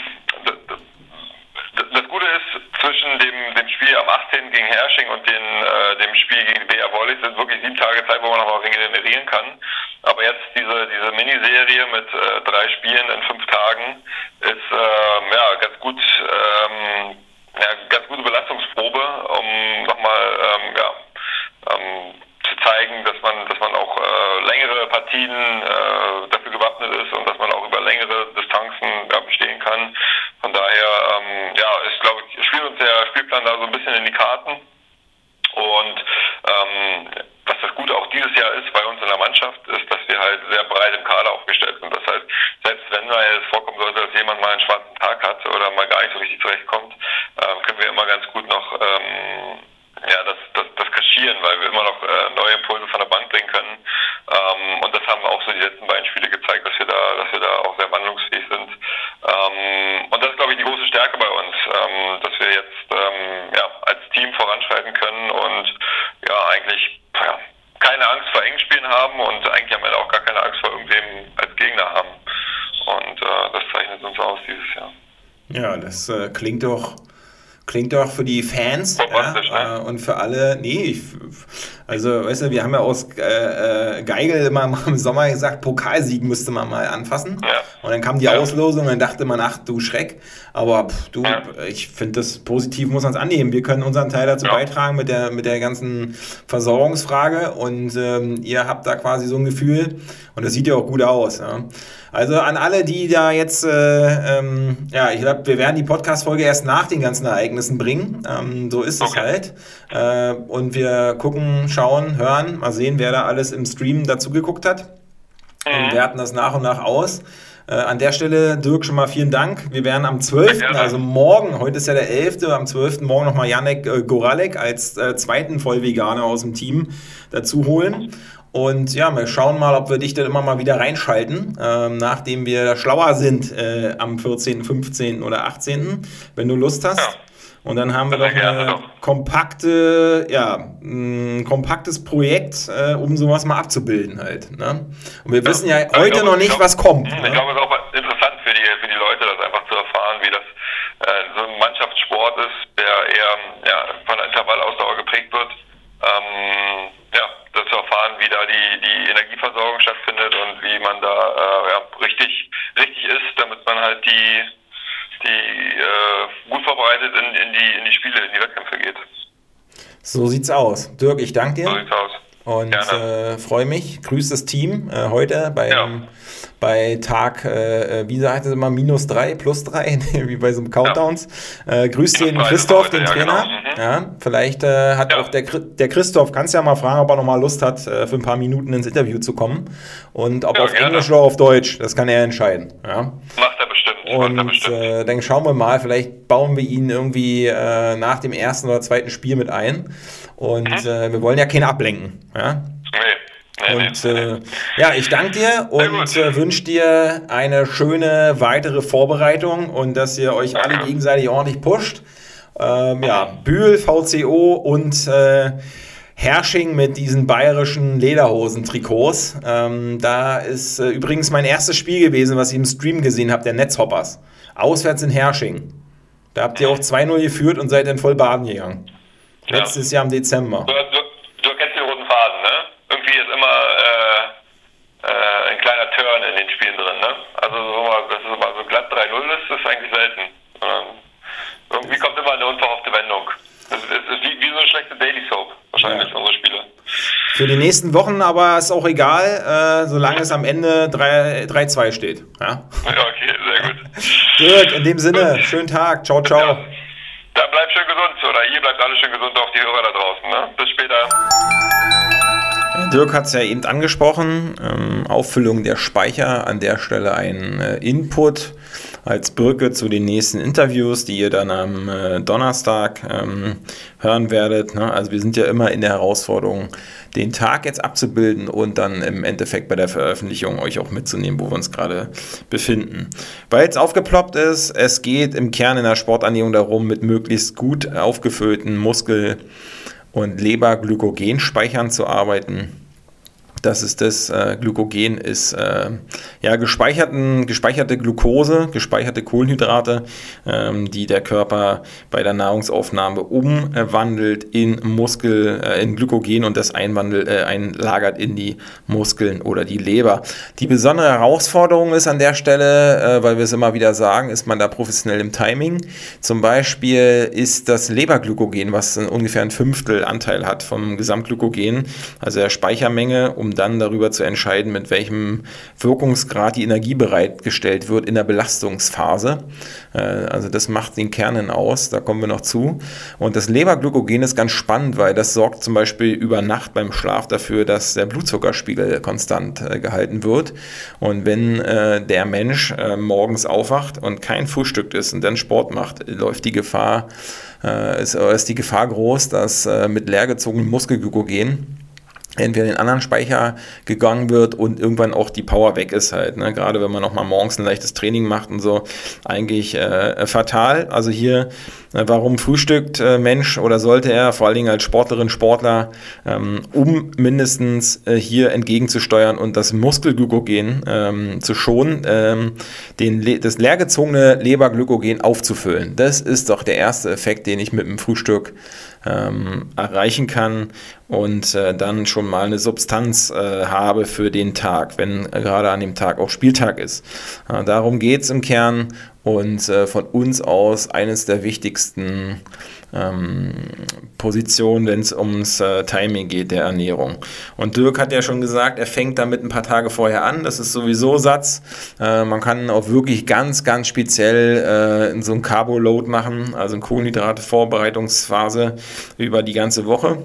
das Gute ist, zwischen dem, dem Spiel am 18. gegen Hersching und den, äh, dem Spiel gegen BR Wallis sind wirklich sieben Tage Zeit, wo man nochmal regenerieren kann. Aber jetzt diese, diese Miniserie mit äh, drei Spielen in fünf Tagen ist äh, ja, ganz gut, ähm, ja, ganz gute Belastungsprobe, um nochmal ähm, ja, ähm, zeigen, dass man, dass man auch äh, längere Partien äh, dafür gewappnet ist und dass man auch über längere Distanzen ja, bestehen kann. Von daher, ähm, ja, ich glaube, spielt uns der Spielplan da so ein bisschen in die Karten. Und ähm, was das Gute auch dieses Jahr ist bei uns in der Mannschaft, ist, dass wir halt sehr breit im Kader aufgestellt sind. Das heißt, selbst wenn mal es vorkommen sollte, dass jemand mal einen schwarzen Tag hat oder mal gar nicht so richtig zurechtkommt, ähm, können wir immer ganz gut noch ähm, ja, das, das, das kaschieren, weil wir immer noch äh, neue Impulse von der Bank bringen können. Ähm, und das haben auch so die letzten beiden Spiele gezeigt, dass wir da, dass wir da auch sehr wandlungsfähig sind. Ähm, und das ist, glaube ich, die große Stärke bei uns, ähm, dass wir jetzt ähm, ja, als Team voranschreiten können und ja, eigentlich ja, keine Angst vor Engspielen haben und eigentlich am Ende auch gar keine Angst vor irgendwem als Gegner haben. Und äh, das zeichnet uns aus dieses Jahr. Ja, das äh, klingt doch Klingt doch für die Fans ja, ne? Äh, und für alle, nee, ich, also, weißt du, wir haben ja aus äh, äh Geigel immer im Sommer gesagt, Pokalsieg müsste man mal anfassen. Ja. Und dann kam die ja. Auslosung und dann dachte man, ach du Schreck. Aber pff, du, ja. ich finde das positiv, muss man es annehmen. Wir können unseren Teil dazu beitragen mit der, mit der ganzen Versorgungsfrage und ähm, ihr habt da quasi so ein Gefühl und das sieht ja auch gut aus. Also an alle, die da jetzt, äh, ähm, ja, ich glaube, wir werden die Podcast-Folge erst nach den ganzen Ereignissen bringen. Ähm, so ist okay. es halt. Äh, und wir gucken, schauen, hören, mal sehen, wer da alles im Stream dazu geguckt hat. Mhm. Und werten das nach und nach aus. Äh, an der Stelle, Dirk, schon mal vielen Dank. Wir werden am 12., also morgen, heute ist ja der 11., am 12. morgen nochmal Janek äh, Goralek als äh, zweiten Vollveganer aus dem Team dazu holen. Und ja, wir schauen mal, ob wir dich dann immer mal wieder reinschalten, ähm, nachdem wir schlauer sind äh, am 14., 15. oder 18., wenn du Lust hast. Ja. Und dann haben wir doch ein kompakte, ja, ein kompaktes Projekt, äh, um sowas mal abzubilden halt. Ne? Und wir ja. wissen ja heute glaube, noch nicht, glaub, was kommt. Ich ne? glaube, es ist auch interessant für die, für die Leute, das einfach zu erfahren, wie das äh, so ein Mannschaftssport ist, der eher ja, von der Intervallausdauer geprägt wird. Ähm, ja, zu erfahren, wie da die, die Energieversorgung stattfindet und wie man da äh, ja, richtig, richtig ist, damit man halt die, die äh, gut vorbereitet in, in, die, in die Spiele, in die Wettkämpfe geht. So sieht's aus. Dirk, ich danke dir. So sieht's aus. Und äh, freue mich. Grüß das Team äh, heute beim, ja. bei Tag, äh, wie sagt es immer, minus drei, plus drei, wie bei so einem Countdowns. Ja. Äh, grüß den Christoph, heute, den ja, Trainer. Genau. Mhm. Ja, vielleicht äh, hat auch der, der Christoph, kannst ja mal fragen, ob er nochmal Lust hat, äh, für ein paar Minuten ins Interview zu kommen. Und ob auf gerne. Englisch oder auf Deutsch, das kann er entscheiden. Ja. Macht bestimmt. Und äh, dann schauen wir mal, vielleicht bauen wir ihn irgendwie äh, nach dem ersten oder zweiten Spiel mit ein. Und mhm. äh, wir wollen ja keinen ablenken. Ja? Nee. und äh, ja, ich danke dir und äh, wünsche dir eine schöne weitere Vorbereitung und dass ihr euch alle gegenseitig ordentlich pusht. Ähm, ja, Bühl, VCO und äh, Hersching mit diesen bayerischen Lederhosen-Trikots. Ähm, da ist äh, übrigens mein erstes Spiel gewesen, was ich im Stream gesehen habe, der Netzhoppers. Auswärts in Hersching. Da habt ihr auch 2-0 geführt und seid dann voll baden gegangen. Letztes Jahr im Dezember. Du, du, du kennst den roten Faden, ne? Irgendwie ist immer äh, äh, ein kleiner Turn in den Spielen drin, ne? Also so dass es mal so glatt 3-0 ist, ist eigentlich selten. Ähm, irgendwie kommt immer eine unverhoffte Wendung. Es ist, ist, wie, wie, so eine schlechte Daily Soap, wahrscheinlich, ja. unsere Spiele. Für die nächsten Wochen aber ist auch egal, äh, solange es am Ende 3-2 steht. Ja? ja, okay, sehr gut. Dirk, in dem Sinne, schönen Tag. Ciao, ciao. Ja. Dann bleibt schön gesund oder ihr bleibt alle schön gesund, auch die Hörer da draußen. Ne? Bis später. Dirk hat es ja eben angesprochen, ähm, Auffüllung der Speicher, an der Stelle ein äh, Input als Brücke zu den nächsten Interviews, die ihr dann am äh, Donnerstag ähm, hören werdet. Ne? Also wir sind ja immer in der Herausforderung, den Tag jetzt abzubilden und dann im Endeffekt bei der Veröffentlichung euch auch mitzunehmen, wo wir uns gerade befinden. Weil es aufgeploppt ist, es geht im Kern in der Sporternährung darum, mit möglichst gut aufgefüllten Muskel- und Leberglykogenspeichern zu arbeiten das ist das äh, Glykogen, ist äh, ja gespeicherten, gespeicherte Glucose, gespeicherte Kohlenhydrate, ähm, die der Körper bei der Nahrungsaufnahme umwandelt in Muskel, äh, in Glykogen und das einwandelt, äh, einlagert in die Muskeln oder die Leber. Die besondere Herausforderung ist an der Stelle, äh, weil wir es immer wieder sagen, ist man da professionell im Timing. Zum Beispiel ist das Leberglykogen, was ungefähr ein Fünftel Anteil hat vom Gesamtglykogen, also der Speichermenge, um dann darüber zu entscheiden, mit welchem Wirkungsgrad die Energie bereitgestellt wird in der Belastungsphase. Äh, also das macht den Kernen aus, da kommen wir noch zu. Und das Leberglykogen ist ganz spannend, weil das sorgt zum Beispiel über Nacht beim Schlaf dafür, dass der Blutzuckerspiegel konstant äh, gehalten wird. Und wenn äh, der Mensch morgens aufwacht und kein Frühstück ist und dann Sport macht, läuft die Gefahr, ist, ist die Gefahr groß, dass mit leergezogenem Muskelglykogen entweder in den anderen Speicher gegangen wird und irgendwann auch die Power weg ist halt. Ne? Gerade wenn man noch mal morgens ein leichtes Training macht und so, eigentlich äh, fatal. Also hier, warum frühstückt äh, Mensch oder sollte er, vor allen Dingen als Sportlerin, Sportler, ähm, um mindestens äh, hier entgegenzusteuern und das Muskelglykogen ähm, zu schonen, ähm, den, das leergezogene Leberglykogen aufzufüllen. Das ist doch der erste Effekt, den ich mit dem Frühstück erreichen kann und äh, dann schon mal eine Substanz habe für den Tag, wenn gerade an dem Tag auch Spieltag ist. Darum geht es im Kern und äh, von uns aus eines der wichtigsten ähm, Positionen, wenn es ums äh, Timing geht der Ernährung. Und Dirk hat ja schon gesagt, er fängt damit ein paar Tage vorher an. Das ist sowieso Satz. Äh, man kann auch wirklich ganz, ganz speziell äh, so ein Carbo-Load machen, also eine Kohlenhydrate-Vorbereitungsphase über die ganze Woche.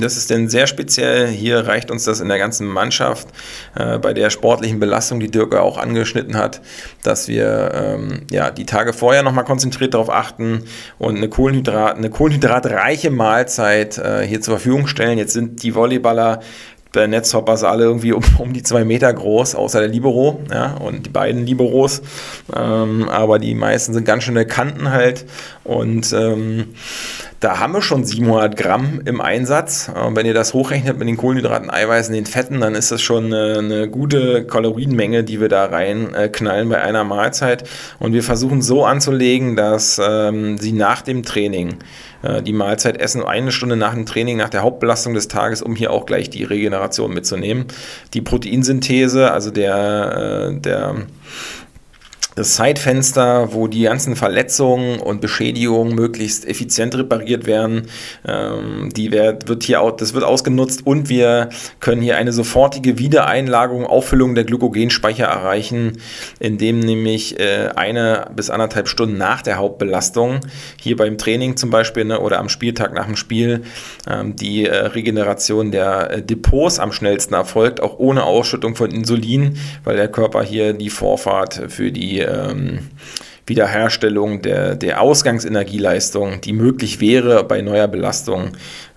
Das ist denn sehr speziell. Hier reicht uns das in der ganzen Mannschaft äh, bei der sportlichen Belastung, die Dirk auch angeschnitten hat, dass wir ähm, ja, die Tage vorher nochmal konzentriert darauf achten und eine, Kohlenhydrat, eine kohlenhydratreiche Mahlzeit äh, hier zur Verfügung stellen. Jetzt sind die Volleyballer der Netzhoppers alle irgendwie um, um, die zwei Meter groß, außer der Libero, ja, und die beiden Liberos. Ähm, aber die meisten sind ganz schöne Kanten halt. Und ähm, da haben wir schon 700 Gramm im Einsatz. Und wenn ihr das hochrechnet mit den Kohlenhydraten, Eiweißen, den Fetten, dann ist das schon eine, eine gute Kalorienmenge, die wir da reinknallen äh, bei einer Mahlzeit. Und wir versuchen so anzulegen, dass ähm, sie nach dem Training äh, die Mahlzeit essen, eine Stunde nach dem Training, nach der Hauptbelastung des Tages, um hier auch gleich die Regeneration mitzunehmen. Die Proteinsynthese, also der, äh, der Zeitfenster, wo die ganzen Verletzungen und Beschädigungen möglichst effizient repariert werden, ähm, die wird, wird hier auch, das wird ausgenutzt und wir können hier eine sofortige Wiedereinlagerung, Auffüllung der Glykogenspeicher erreichen, indem nämlich äh, eine bis anderthalb Stunden nach der Hauptbelastung, hier beim Training zum Beispiel ne, oder am Spieltag nach dem Spiel, ähm, die äh, Regeneration der äh, Depots am schnellsten erfolgt, auch ohne Ausschüttung von Insulin, weil der Körper hier die Vorfahrt für die ähm, Wiederherstellung der, der Ausgangsenergieleistung, die möglich wäre bei neuer Belastung,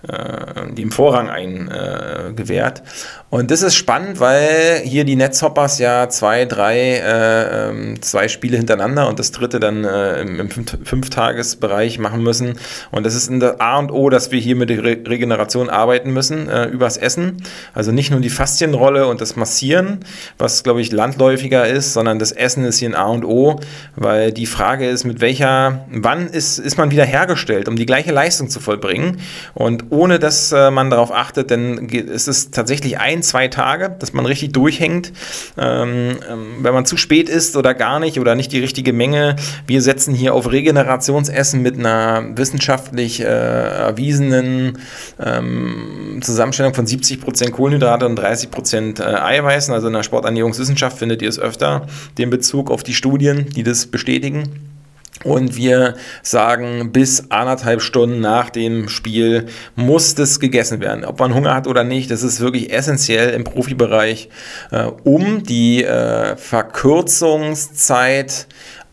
äh, dem Vorrang eingewährt. Äh, und das ist spannend, weil hier die Netzhoppers ja zwei, drei, äh, ähm, zwei Spiele hintereinander und das dritte dann äh, im, im Fünftagesbereich machen müssen. Und das ist in der A und O, dass wir hier mit der Re Regeneration arbeiten müssen, äh, übers Essen. Also nicht nur die Faszienrolle und das Massieren, was, glaube ich, landläufiger ist, sondern das Essen ist hier ein A und O, weil die Frage ist, mit welcher, wann ist, ist man wieder hergestellt, um die gleiche Leistung zu vollbringen. Und ohne dass äh, man darauf achtet, ist es tatsächlich ein, zwei Tage, dass man richtig durchhängt. Ähm, ähm, wenn man zu spät isst oder gar nicht oder nicht die richtige Menge. Wir setzen hier auf Regenerationsessen mit einer wissenschaftlich äh, erwiesenen ähm, Zusammenstellung von 70% Kohlenhydrate und 30% äh, Eiweißen. Also in der Sporternährungswissenschaft findet ihr es öfter, den Bezug auf die Studien, die das bestätigen. Und wir sagen, bis anderthalb Stunden nach dem Spiel muss das gegessen werden. Ob man Hunger hat oder nicht, das ist wirklich essentiell im Profibereich, äh, um die äh, Verkürzungszeit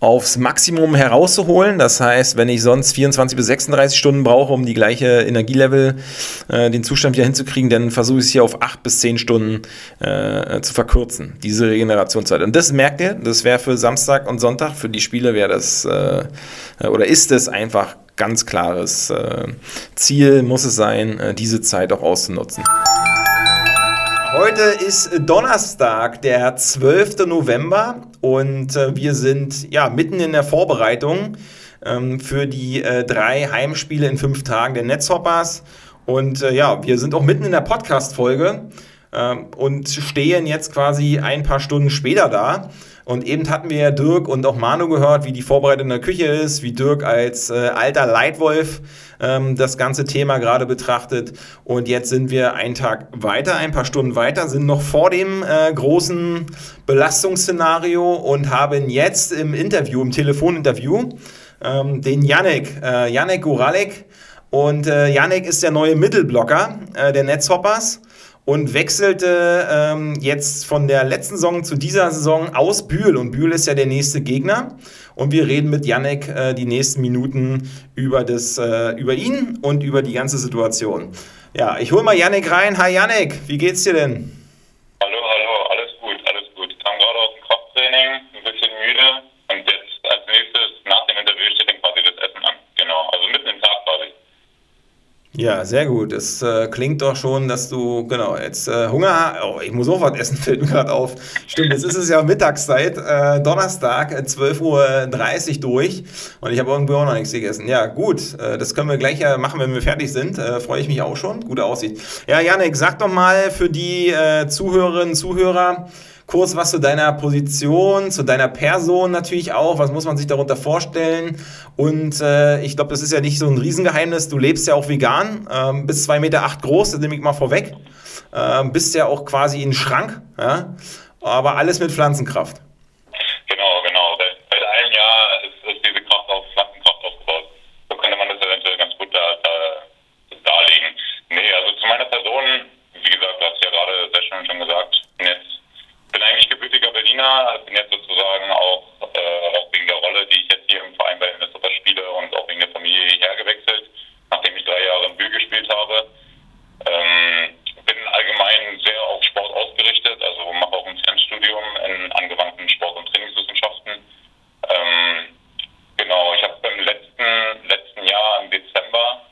aufs Maximum herauszuholen. Das heißt, wenn ich sonst 24 bis 36 Stunden brauche, um die gleiche Energielevel, äh, den Zustand wieder hinzukriegen, dann versuche ich es hier auf 8 bis 10 Stunden äh, zu verkürzen, diese Regenerationszeit. Und das merkt ihr, das wäre für Samstag und Sonntag, für die Spiele wäre das äh, oder ist es einfach ganz klares äh, Ziel, muss es sein, äh, diese Zeit auch auszunutzen. Heute ist Donnerstag, der 12. November und äh, wir sind ja mitten in der Vorbereitung ähm, für die äh, drei Heimspiele in fünf Tagen der Netzhoppers. Und äh, ja, wir sind auch mitten in der Podcast-Folge ähm, und stehen jetzt quasi ein paar Stunden später da. Und eben hatten wir ja Dirk und auch Manu gehört, wie die Vorbereitung in der Küche ist, wie Dirk als äh, alter Leitwolf ähm, das ganze Thema gerade betrachtet. Und jetzt sind wir einen Tag weiter, ein paar Stunden weiter, sind noch vor dem äh, großen Belastungsszenario und haben jetzt im Interview, im Telefoninterview, ähm, den Yannick, äh, Yannick Guralek. Und äh, Yannick ist der neue Mittelblocker äh, der Netzhoppers und wechselte ähm, jetzt von der letzten Saison zu dieser Saison aus Bühl. Und Bühl ist ja der nächste Gegner. Und wir reden mit Yannick äh, die nächsten Minuten über, das, äh, über ihn und über die ganze Situation. Ja, ich hole mal Yannick rein. Hi Yannick, wie geht's dir denn? Hallo, hallo, alles gut, alles gut. Ich kam gerade aus dem Krafttraining, ein bisschen müde und jetzt als nächstes nach dem Interview steht dann quasi das Essen an. Genau, also mitten im Tag quasi. Ja, sehr gut. Es äh, klingt doch schon, dass du, genau, jetzt äh, Hunger. Oh, ich muss auch was essen, fällt mir gerade auf. Stimmt, jetzt ist es ja Mittagszeit, äh, Donnerstag, 12.30 Uhr durch und ich habe irgendwie auch noch nichts gegessen. Ja, gut, äh, das können wir gleich ja machen, wenn wir fertig sind. Äh, Freue ich mich auch schon. Gute Aussicht. Ja, Janik, sag doch mal für die äh, Zuhörerinnen Zuhörer, kurz was zu deiner Position, zu deiner Person natürlich auch. Was muss man sich darunter vorstellen? Und äh, ich glaube, das ist ja nicht so ein Riesengeheimnis. Du lebst ja auch vegan, ähm, bist 2,8 Meter acht groß, das nehme ich mal vorweg. Ähm, bist ja auch quasi ein Schrank, ja? aber alles mit Pflanzenkraft. Genau, genau. Seit einem Jahr ist, ist diese Kraft auf Pflanzenkraft aufgebaut. So könnte man das eventuell ganz gut da, da, darlegen. Nee, also zu meiner Person, wie gesagt, du hast ja gerade sehr schön schon gesagt, bin jetzt bin eigentlich gebürtiger Berliner, bin jetzt sozusagen auch, äh, auch wegen der Rolle, die ich jetzt hier im Verein bei Minnesota spiele und auch wegen der Familie hierher gewechselt, nachdem ich drei Jahre in Bühl gespielt habe. Ähm, bin allgemein sehr auf Sport ausgerichtet, also mache auch ein Fernstudium in angewandten Sport- und Trainingswissenschaften. Ähm, genau, ich habe im letzten, letzten Jahr im Dezember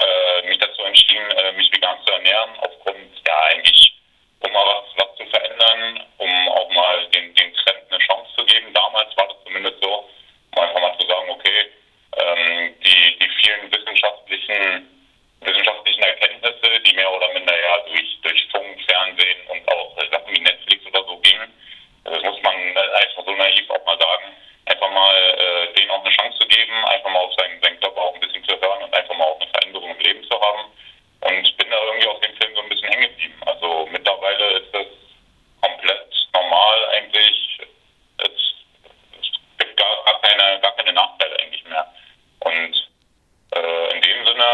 äh, mich dazu entschieden, äh, mich vegan zu ernähren, aufgrund ja eigentlich um mal was, was zu verändern, um auch mal den, den Trend eine Chance zu geben. Damals war das zumindest so, um einfach mal zu sagen, okay, ähm, die, die vielen wissenschaftlichen, wissenschaftlichen Erkenntnisse, die mehr oder minder ja durch, durch Funk, Fernsehen und auch Sachen wie Netflix oder so gingen, das muss man einfach so naiv auch mal sagen, einfach mal äh, denen auch eine Chance zu geben, einfach mal auf seinen, seinen Körper auch ein bisschen zu hören und einfach mal auch eine Veränderung im Leben zu haben. Und bin da irgendwie auf dem Film so ein bisschen hängen geblieben. Also mittlerweile ist das komplett normal eigentlich. Es, es gibt gar, gar, keine, gar keine Nachteile eigentlich mehr. Und äh, in dem Sinne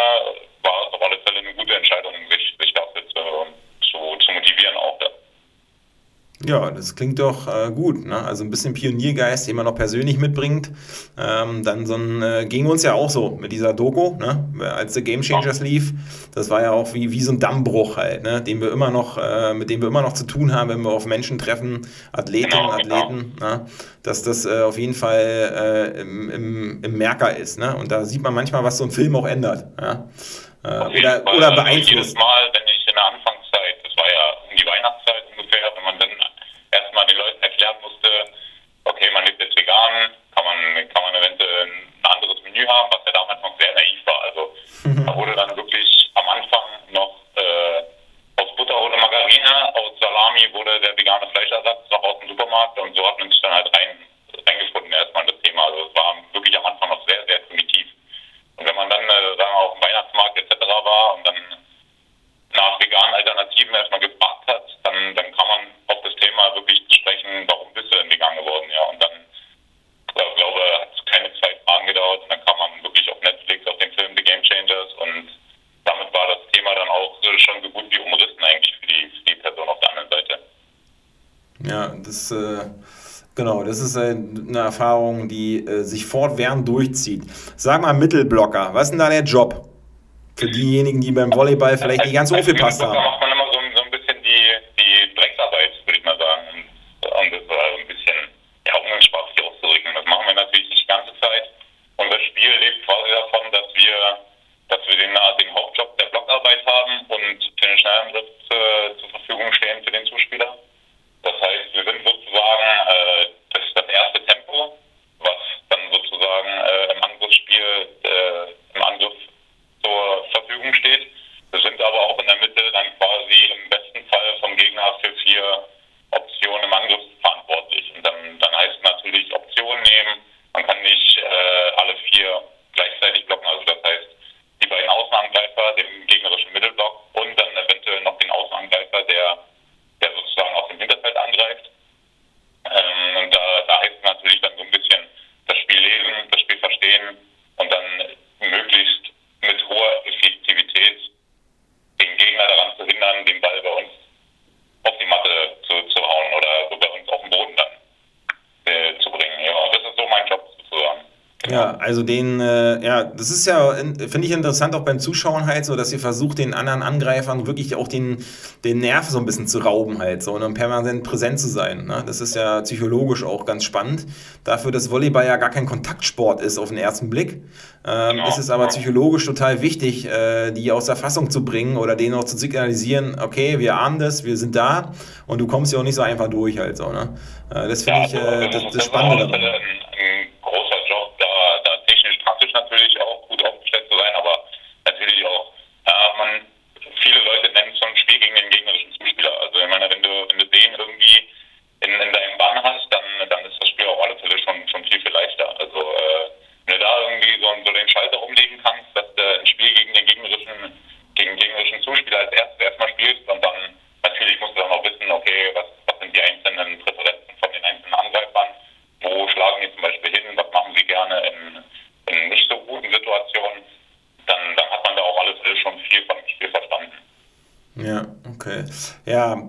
war es auf alle Fälle eine gute Entscheidung, sich, sich dafür zu, zu, zu motivieren auch. Da. Ja, das klingt doch äh, gut. Ne? Also ein bisschen Pioniergeist, den man noch persönlich mitbringt. Ähm, dann so ein, äh, ging uns ja auch so mit dieser Doku, ne? als The Game Changers lief. Das war ja auch wie, wie so ein Dammbruch halt, ne? den wir immer noch, äh, mit dem wir immer noch zu tun haben, wenn wir auf Menschen treffen, Athletinnen, genau, genau. Athleten, genau. Ne? dass das äh, auf jeden Fall äh, im, im, im Merker ist. Ne? Und da sieht man manchmal, was so ein Film auch ändert. Ja? Äh, oder, Fall. oder also beeinflusst. Jedes Mal, wenn ich in der Anfangszeit, das war ja um die Weihnachtszeit ungefähr, wenn man dann erstmal den Leuten erklären musste, vegan, kann man, kann man eventuell ein anderes Menü haben, was ja damals noch sehr naiv war. Also da wurde dann wirklich am Anfang noch äh, aus Butter oder Margarine, aus Salami wurde der vegane Fleischersatz noch aus dem Supermarkt und so hat man sich dann halt rein, Genau, das ist äh, eine Erfahrung, die äh, sich fortwährend durchzieht. Sag mal Mittelblocker, was ist denn da der Job? Für diejenigen, die beim Volleyball vielleicht nicht ganz so viel Pass haben. Also den, äh, ja, das ist ja, finde ich interessant auch beim Zuschauen halt so, dass ihr versucht, den anderen Angreifern wirklich auch den, den Nerv so ein bisschen zu rauben halt so ne, und permanent präsent zu sein. Ne? Das ist ja psychologisch auch ganz spannend. Dafür, dass Volleyball ja gar kein Kontaktsport ist auf den ersten Blick, ähm, genau. ist es aber psychologisch total wichtig, äh, die aus der Fassung zu bringen oder denen auch zu signalisieren, okay, wir ahnen das, wir sind da und du kommst ja auch nicht so einfach durch halt so. Ne? Äh, das finde ja, ich äh, das, das Spannende daran.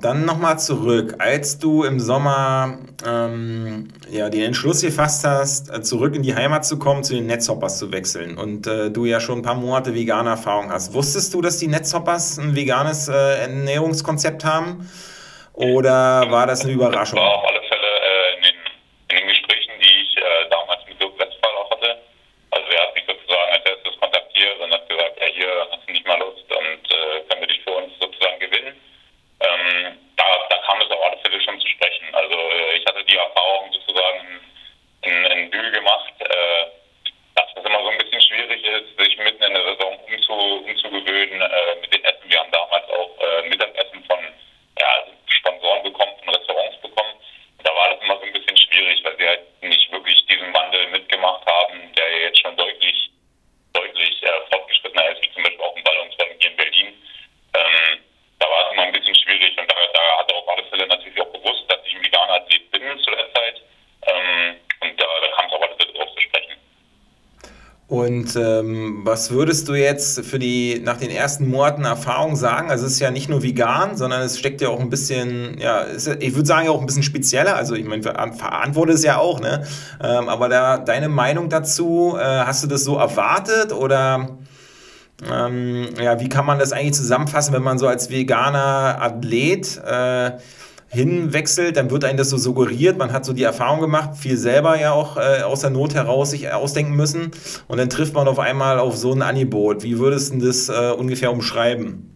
Dann nochmal zurück. Als du im Sommer ähm, ja, den Entschluss gefasst hast, äh, zurück in die Heimat zu kommen, zu den Netzhoppers zu wechseln und äh, du ja schon ein paar Monate vegane Erfahrung hast, wusstest du, dass die Netzhoppers ein veganes äh, Ernährungskonzept haben? Oder war das eine Überraschung? Was würdest du jetzt für die nach den ersten Monaten Erfahrung sagen? Also es ist ja nicht nur vegan, sondern es steckt ja auch ein bisschen, ja, ist, ich würde sagen ja auch ein bisschen spezieller. Also ich meine, verantworte es ja auch, ne? Ähm, aber da deine Meinung dazu, äh, hast du das so erwartet oder ähm, ja, wie kann man das eigentlich zusammenfassen, wenn man so als veganer Athlet äh, hinwechselt, dann wird einem das so suggeriert. Man hat so die Erfahrung gemacht, viel selber ja auch äh, aus der Not heraus sich ausdenken müssen. Und dann trifft man auf einmal auf so ein Angebot. Wie würdest du das äh, ungefähr umschreiben?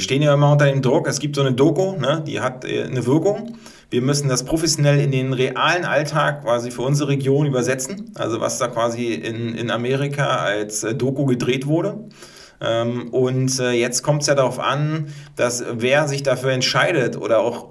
Wir stehen ja immer unter dem Druck. Es gibt so eine Doku, ne? die hat äh, eine Wirkung. Wir müssen das professionell in den realen Alltag quasi für unsere Region übersetzen. Also was da quasi in, in Amerika als äh, Doku gedreht wurde. Ähm, und äh, jetzt kommt es ja darauf an, dass wer sich dafür entscheidet oder auch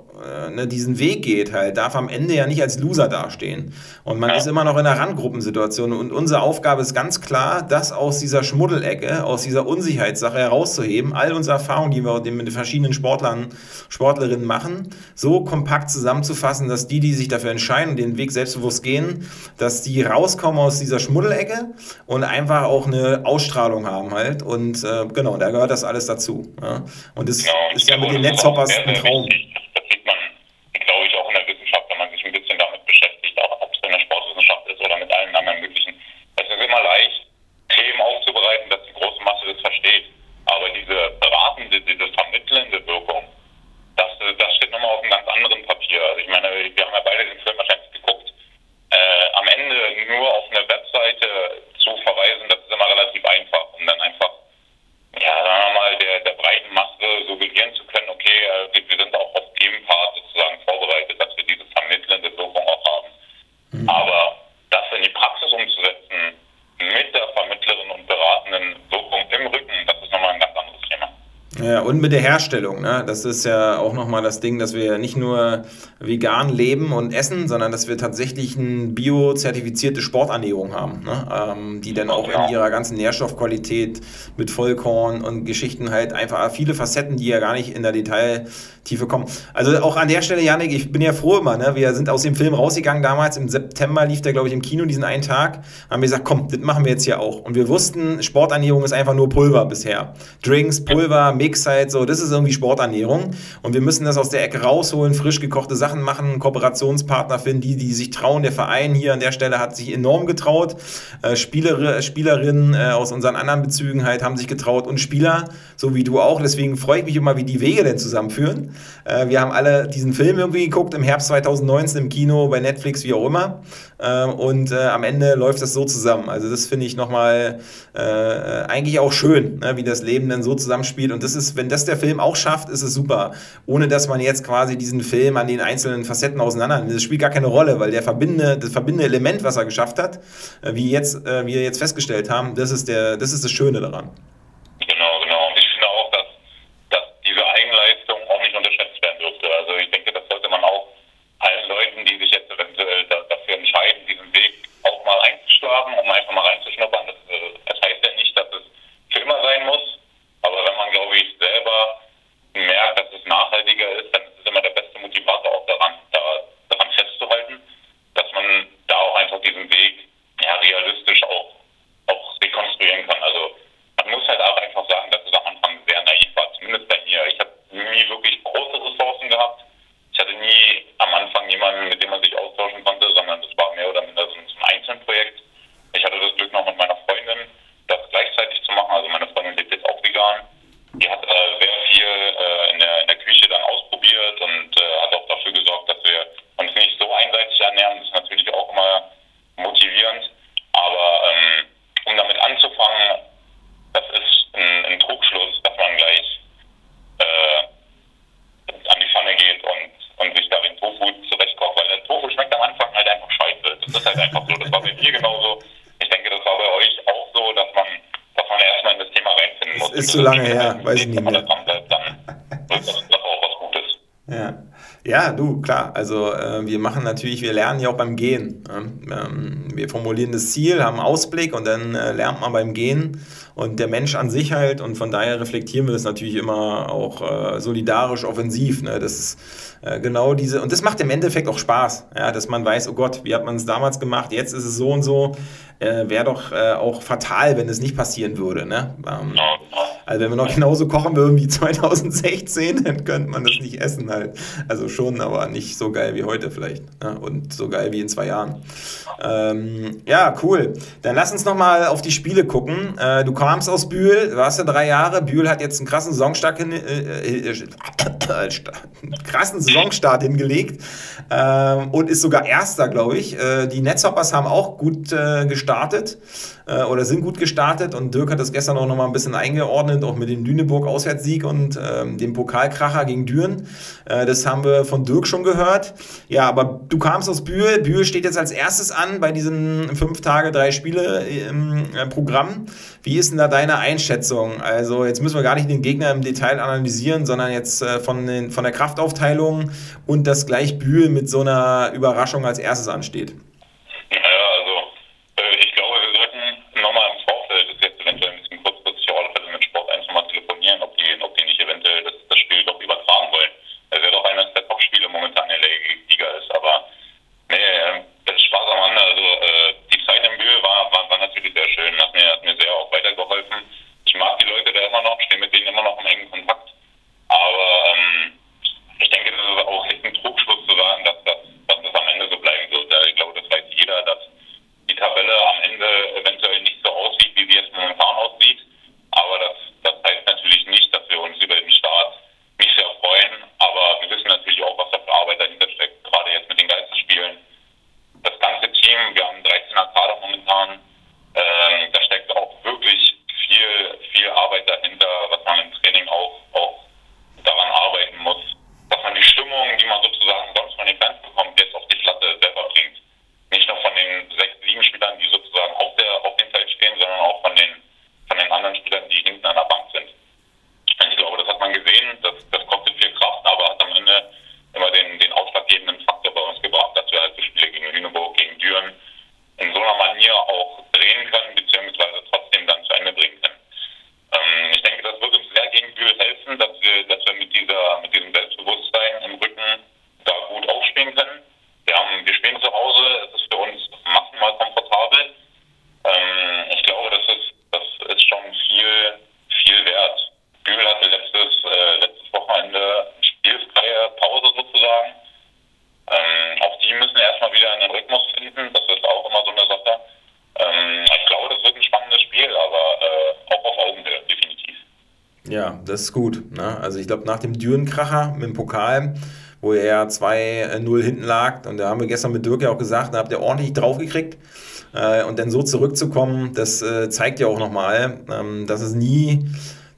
ne, diesen Weg geht, halt, darf am Ende ja nicht als Loser dastehen. Und man ja. ist immer noch in einer Randgruppensituation. Und unsere Aufgabe ist ganz klar, das aus dieser Schmuddelecke, aus dieser Unsicherheitssache herauszuheben, all unsere Erfahrungen, die wir mit den verschiedenen Sportlern, Sportlerinnen machen, so kompakt zusammenzufassen, dass die, die sich dafür entscheiden und den Weg selbstbewusst gehen, dass die rauskommen aus dieser Schmuddelecke und einfach auch eine Ausstrahlung haben halt. Und äh, genau, da gehört das alles dazu. Ja? Und das genau, ist ja mit den Netzhoppers ein Traum. Wichtig und mit der Herstellung. Ne? Das ist ja auch nochmal das Ding, dass wir nicht nur vegan leben und essen, sondern dass wir tatsächlich eine biozertifizierte Sporternährung haben, ne? ähm, die dann auch in ihrer ganzen Nährstoffqualität mit Vollkorn und Geschichten halt einfach viele Facetten, die ja gar nicht in der Detailtiefe kommen. Also auch an der Stelle, Janik, ich bin ja froh immer, ne? wir sind aus dem Film rausgegangen damals, im September lief der, glaube ich, im Kino diesen einen Tag, haben wir gesagt, komm, das machen wir jetzt hier auch. Und wir wussten, Sporternährung ist einfach nur Pulver bisher. Drinks, Pulver, Mixzeit, so, das ist irgendwie Sporternährung. Und wir müssen das aus der Ecke rausholen, frisch gekochte Sachen Sachen machen, Kooperationspartner finden, die, die sich trauen. Der Verein hier an der Stelle hat sich enorm getraut. Äh, Spieler, Spielerinnen äh, aus unseren anderen Bezügen halt haben sich getraut und Spieler, so wie du auch. Deswegen freue ich mich immer, wie die Wege denn zusammenführen. Äh, wir haben alle diesen Film irgendwie geguckt im Herbst 2019 im Kino, bei Netflix, wie auch immer. Äh, und äh, am Ende läuft das so zusammen. Also das finde ich nochmal äh, eigentlich auch schön, ne, wie das Leben dann so zusammenspielt. Und das ist, wenn das der Film auch schafft, ist es super. Ohne dass man jetzt quasi diesen Film an den einzelnen Facetten auseinander. Das spielt gar keine Rolle, weil der verbindende, das verbindende Element, was er geschafft hat, äh, wie, jetzt, äh, wir jetzt festgestellt haben, das ist, der, das ist das Schöne daran. Ist zu lange her, weiß ich nicht mehr. Ja. Ja, du, klar. Also äh, wir machen natürlich, wir lernen ja auch beim Gehen. Ähm, wir formulieren das Ziel, haben Ausblick und dann äh, lernt man beim Gehen und der Mensch an sich halt und von daher reflektieren wir das natürlich immer auch äh, solidarisch, offensiv. Ne? Das ist äh, genau diese, und das macht im Endeffekt auch Spaß, ja? dass man weiß, oh Gott, wie hat man es damals gemacht, jetzt ist es so und so. Äh, Wäre doch äh, auch fatal, wenn es nicht passieren würde. Ne? Ähm, also wenn wir noch genauso kochen würden wie 2016, dann könnte man das nicht essen halt. Also schon, aber nicht so geil wie heute vielleicht. Ne? Und so geil wie in zwei Jahren. Ähm, ja, cool. Dann lass uns nochmal auf die Spiele gucken. Äh, du kamst aus Bühl, warst ja drei Jahre. Bühl hat jetzt einen krassen Saisonstart, hin, äh, äh, äh krassen Saisonstart hingelegt ähm, und ist sogar Erster, glaube ich. Äh, die Netzhoppers haben auch gut äh, oder sind gut gestartet und Dirk hat das gestern auch nochmal ein bisschen eingeordnet auch mit dem Lüneburg-Auswärtssieg und ähm, dem Pokalkracher gegen Düren. Äh, das haben wir von Dirk schon gehört. Ja, aber du kamst aus Bühl. Bühl steht jetzt als erstes an bei diesem fünf Tage, drei Spiele im äh, Programm. Wie ist denn da deine Einschätzung? Also jetzt müssen wir gar nicht den Gegner im Detail analysieren, sondern jetzt äh, von, den, von der Kraftaufteilung und dass gleich Bühl mit so einer Überraschung als erstes ansteht. Ist gut. Ne? Also ich glaube, nach dem Dürenkracher mit dem Pokal, wo er ja 2-0 hinten lag, und da haben wir gestern mit Dirk ja auch gesagt, da habt ihr ordentlich draufgekriegt. Äh, und dann so zurückzukommen, das äh, zeigt ja auch nochmal, ähm, dass es nie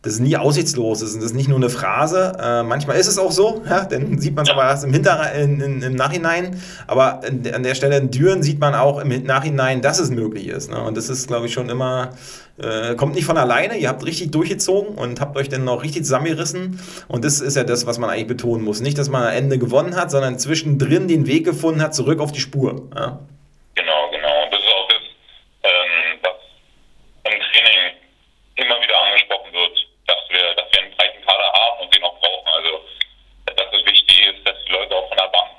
das ist nie aussichtslos ist. Das ist nicht nur eine Phrase. Äh, manchmal ist es auch so, ja, dann sieht man es aber erst im, Hinter in, in, im Nachhinein. Aber in, an der Stelle in Düren sieht man auch im Nachhinein, dass es möglich ist. Ne? Und das ist, glaube ich, schon immer, äh, kommt nicht von alleine. Ihr habt richtig durchgezogen und habt euch dann noch richtig zusammengerissen. Und das ist ja das, was man eigentlich betonen muss. Nicht, dass man am Ende gewonnen hat, sondern zwischendrin den Weg gefunden hat, zurück auf die Spur. Ja? Genau, genau. Das ist auch das, ähm, was im Training immer wieder angesprochen wird dass wir, dass wir einen breiten Kader haben und den auch brauchen. Also dass es wichtig ist, dass die Leute auch von der Bank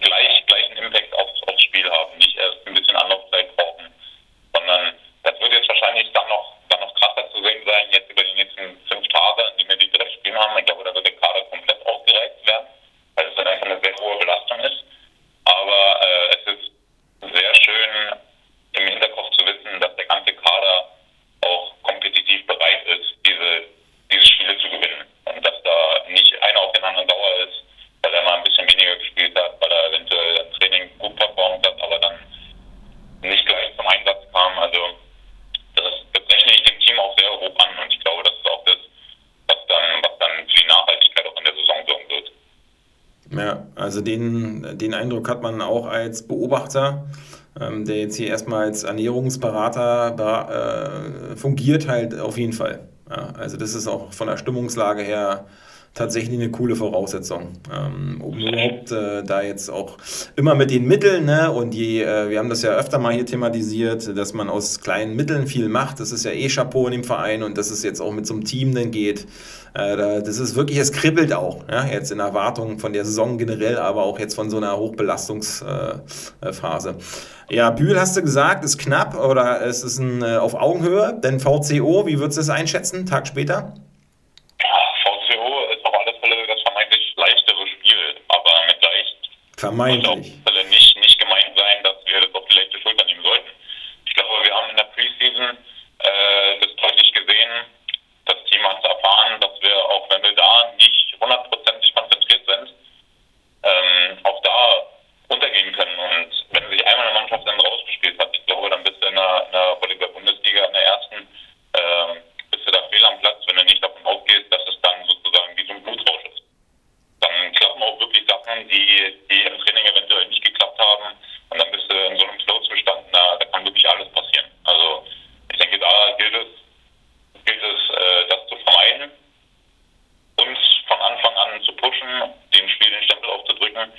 gleich, gleichen Impact aufs, aufs Spiel haben, nicht erst ein bisschen Anlaufzeit brauchen, sondern das wird jetzt wahrscheinlich dann noch, dann noch krasser zu sehen sein, jetzt über die nächsten fünf Tage, in denen wir die drei Spiele haben. Ich glaube, da wird der Kader komplett ausgereizt werden, weil es dann einfach eine sehr hohe Belastung ist. Aber äh, es ist sehr schön im Hinterkopf zu wissen, dass der ganze Kader auch kompetitiv bereit ist, diese, diese Spiele zu gewinnen. Und dass da nicht einer auf den anderen Dauer ist, weil er mal ein bisschen weniger gespielt hat, weil er eventuell im Training gut performt hat, aber dann nicht gleich zum Einsatz kam. Also das, das rechne ich dem Team auch sehr hoch an und ich glaube, das ist auch das, was dann, was dann für die Nachhaltigkeit auch in der Saison sorgen wird. Ja, also den, den Eindruck hat man auch als Beobachter ähm, der jetzt hier erstmal als Ernährungsberater äh, fungiert, halt auf jeden Fall. Ja, also das ist auch von der Stimmungslage her tatsächlich eine coole Voraussetzung, ähm, um überhaupt äh, da jetzt auch immer mit den Mitteln, ne, und die, äh, wir haben das ja öfter mal hier thematisiert, dass man aus kleinen Mitteln viel macht, das ist ja eh Chapeau in dem Verein und dass es jetzt auch mit so einem Team dann geht, das ist wirklich, es kribbelt auch, ja, jetzt in Erwartung von der Saison generell, aber auch jetzt von so einer Hochbelastungsphase. Ja, Bühl hast du gesagt, ist knapp oder es ist ein, äh, auf Augenhöhe, denn VCO, wie würdest du das einschätzen, Tag später? Vermeintlich. Wird nicht, nicht gemeint sein, dass wir das auf die leichte Schulter nehmen sollten. Ich glaube, wir haben in der Preseason äh, das deutlich gesehen. Das Team hat erfahren, dass wir, auch wenn wir da nicht hundertprozentig konzentriert sind, ähm, auch da untergehen können. Und wenn sich einmal eine Mannschaft dann rausgespielt hat, ich glaube, dann bist du in der, in der Volleyball-Bundesliga in der ersten, ähm, bist du dafür entscheiden, uns von Anfang an zu pushen, dem Spiel den Stempel aufzudrücken.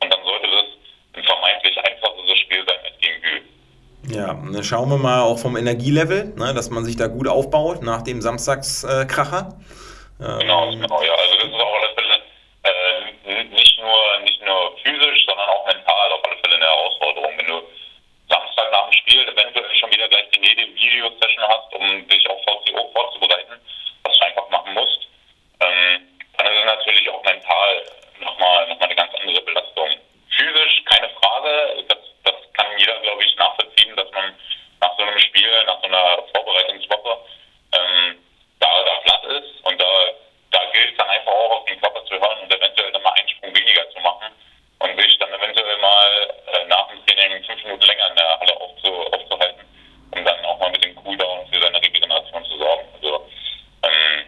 Und dann sollte das ein vermeintlich einfaches Spiel sein als gegen Bühl. Ja, dann schauen wir mal auch vom Energielevel, ne, dass man sich da gut aufbaut nach dem Samstagskracher. Äh, genau, genau, ja. Also das ist auch alles äh, nicht nur nicht nur physisch, sondern auch mental auf alle Fälle eine Herausforderung. Wenn du Samstag nach dem Spiel eventuell schon wieder gleich die Video-Session hast, um dich auf VCO vorzubereiten, was du einfach machen musst, ähm, dann ist es natürlich auch mental nochmal noch mal eine ganz andere Belastung. Physisch keine Frage, das, das kann jeder, glaube ich, nachvollziehen, dass man nach so einem Spiel, nach so einer Vorbereitungswoche ähm, da, da platt ist und da, da gilt es dann einfach auch auf den Körper zu hören und eventuell dann mal einen Sprung weniger zu machen und sich dann eventuell mal äh, nach dem Training fünf Minuten länger in der Halle aufzu, aufzuhalten, um dann auch mal mit dem Cooldown für seine Regeneration zu sorgen. Also ähm,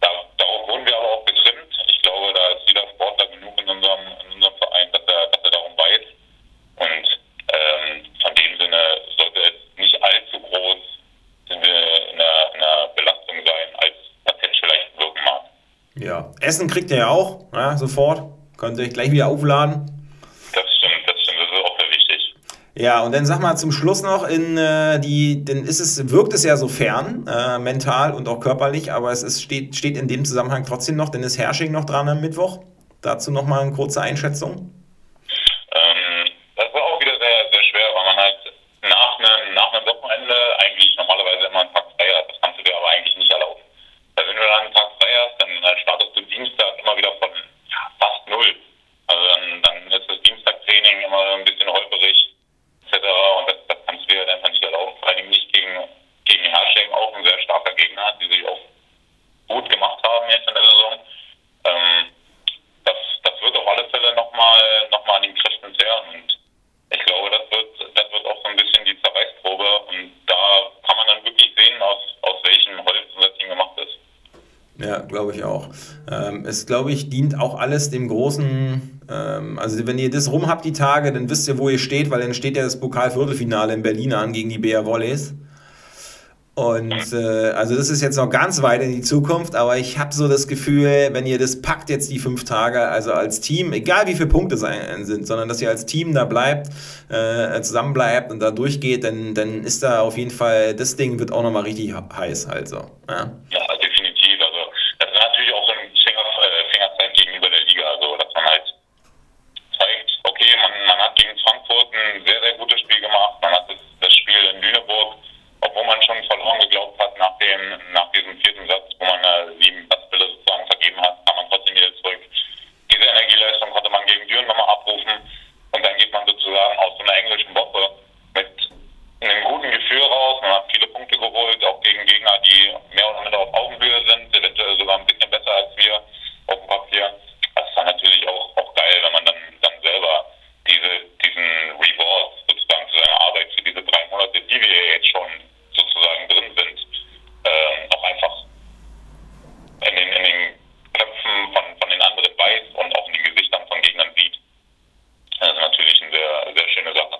da, darauf wurden wir aber auch getrimmt. Ich glaube, da ist jeder Sportler genug in unserem, in unserem Verein, dass er, dass er darum weiß. Und ähm, von dem Sinne sollte es nicht allzu groß in einer, in einer Belastung sein, als das jetzt vielleicht wirken mag. Ja, Essen kriegt ihr ja auch, ja, sofort. Könnt ihr euch gleich wieder aufladen. Das stimmt, das stimmt, das ist auch sehr wichtig. Ja, und dann sag mal zum Schluss noch, in äh, die, denn ist es, wirkt es ja so fern, äh, mental und auch körperlich, aber es ist, steht, steht in dem Zusammenhang trotzdem noch, denn ist Hersching noch dran am Mittwoch? Dazu nochmal eine kurze Einschätzung. Ähm, das war auch wieder sehr, sehr schwer, weil man halt nach einem, nach einem Wochenende eigentlich normalerweise immer einen Tag frei hat. Das kannst du dir aber eigentlich nicht erlauben. Weil wenn du dann einen Tag frei hast, dann äh, startest du Dienstag immer wieder von ja, fast null. Also dann, dann ist das Dienstagtraining immer ein bisschen holperig etc. Und das, das kannst du dir halt einfach nicht erlauben. Vor allem nicht gegen, gegen Hersching, auch ein sehr starker Gegner, die sich auch gut gemacht haben jetzt in der Saison. Ähm, das, das wird auf alle Fälle nochmal noch mal an den Kräften zehren. Und ich glaube, das wird, das wird auch so ein bisschen die Zerreißprobe. Und da kann man dann wirklich sehen, aus, aus welchem Holz unser Team gemacht ist. Ja, glaube ich auch. Ähm, es, glaube ich, dient auch alles dem großen, ähm, also wenn ihr das rum habt, die Tage, dann wisst ihr, wo ihr steht, weil dann steht ja das Pokalviertelfinale in Berlin an gegen die BR Volleys. Und äh, also das ist jetzt noch ganz weit in die Zukunft, aber ich habe so das Gefühl, wenn ihr das packt jetzt die fünf Tage, also als Team, egal wie viele Punkte es sind, sondern dass ihr als Team da bleibt, äh, zusammen und da durchgeht, dann, dann ist da auf jeden Fall, das Ding wird auch nochmal richtig heiß halt so. Ja. ja, definitiv. Also das ist natürlich auch so ein Finger, äh, Fingerzeichen gegenüber der Liga, also dass man halt zeigt, okay, man, man hat gegen Frankfurt ein sehr, sehr gutes Spiel gemacht, man hat das, das Spiel in Lüneburg obwohl man schon verloren geglaubt hat nach dem nach diesem vierten Satz, wo man äh, sieben Platzbälle sozusagen vergeben hat, kam man trotzdem wieder zurück. Diese Energieleistung konnte man gegen Düren nochmal abrufen und dann geht man sozusagen aus so einer englischen Woche mit einem guten Gefühl raus. Man hat viele Punkte geholt, auch gegen Gegner, die mehr oder minder auf Augenhöhe sind, eventuell sogar ein bisschen besser als wir auf dem Papier. Das ist dann natürlich auch, auch geil, wenn man dann, dann selber diese, diesen Reward sozusagen zu seiner Arbeit für diese drei Monate, die wir jetzt schon sozusagen drin sind, äh, auch einfach in den, in den Köpfen von, von den anderen weiß und auch in den Gesichtern von Gegnern sieht. Das ist natürlich eine sehr, sehr schöne Sache.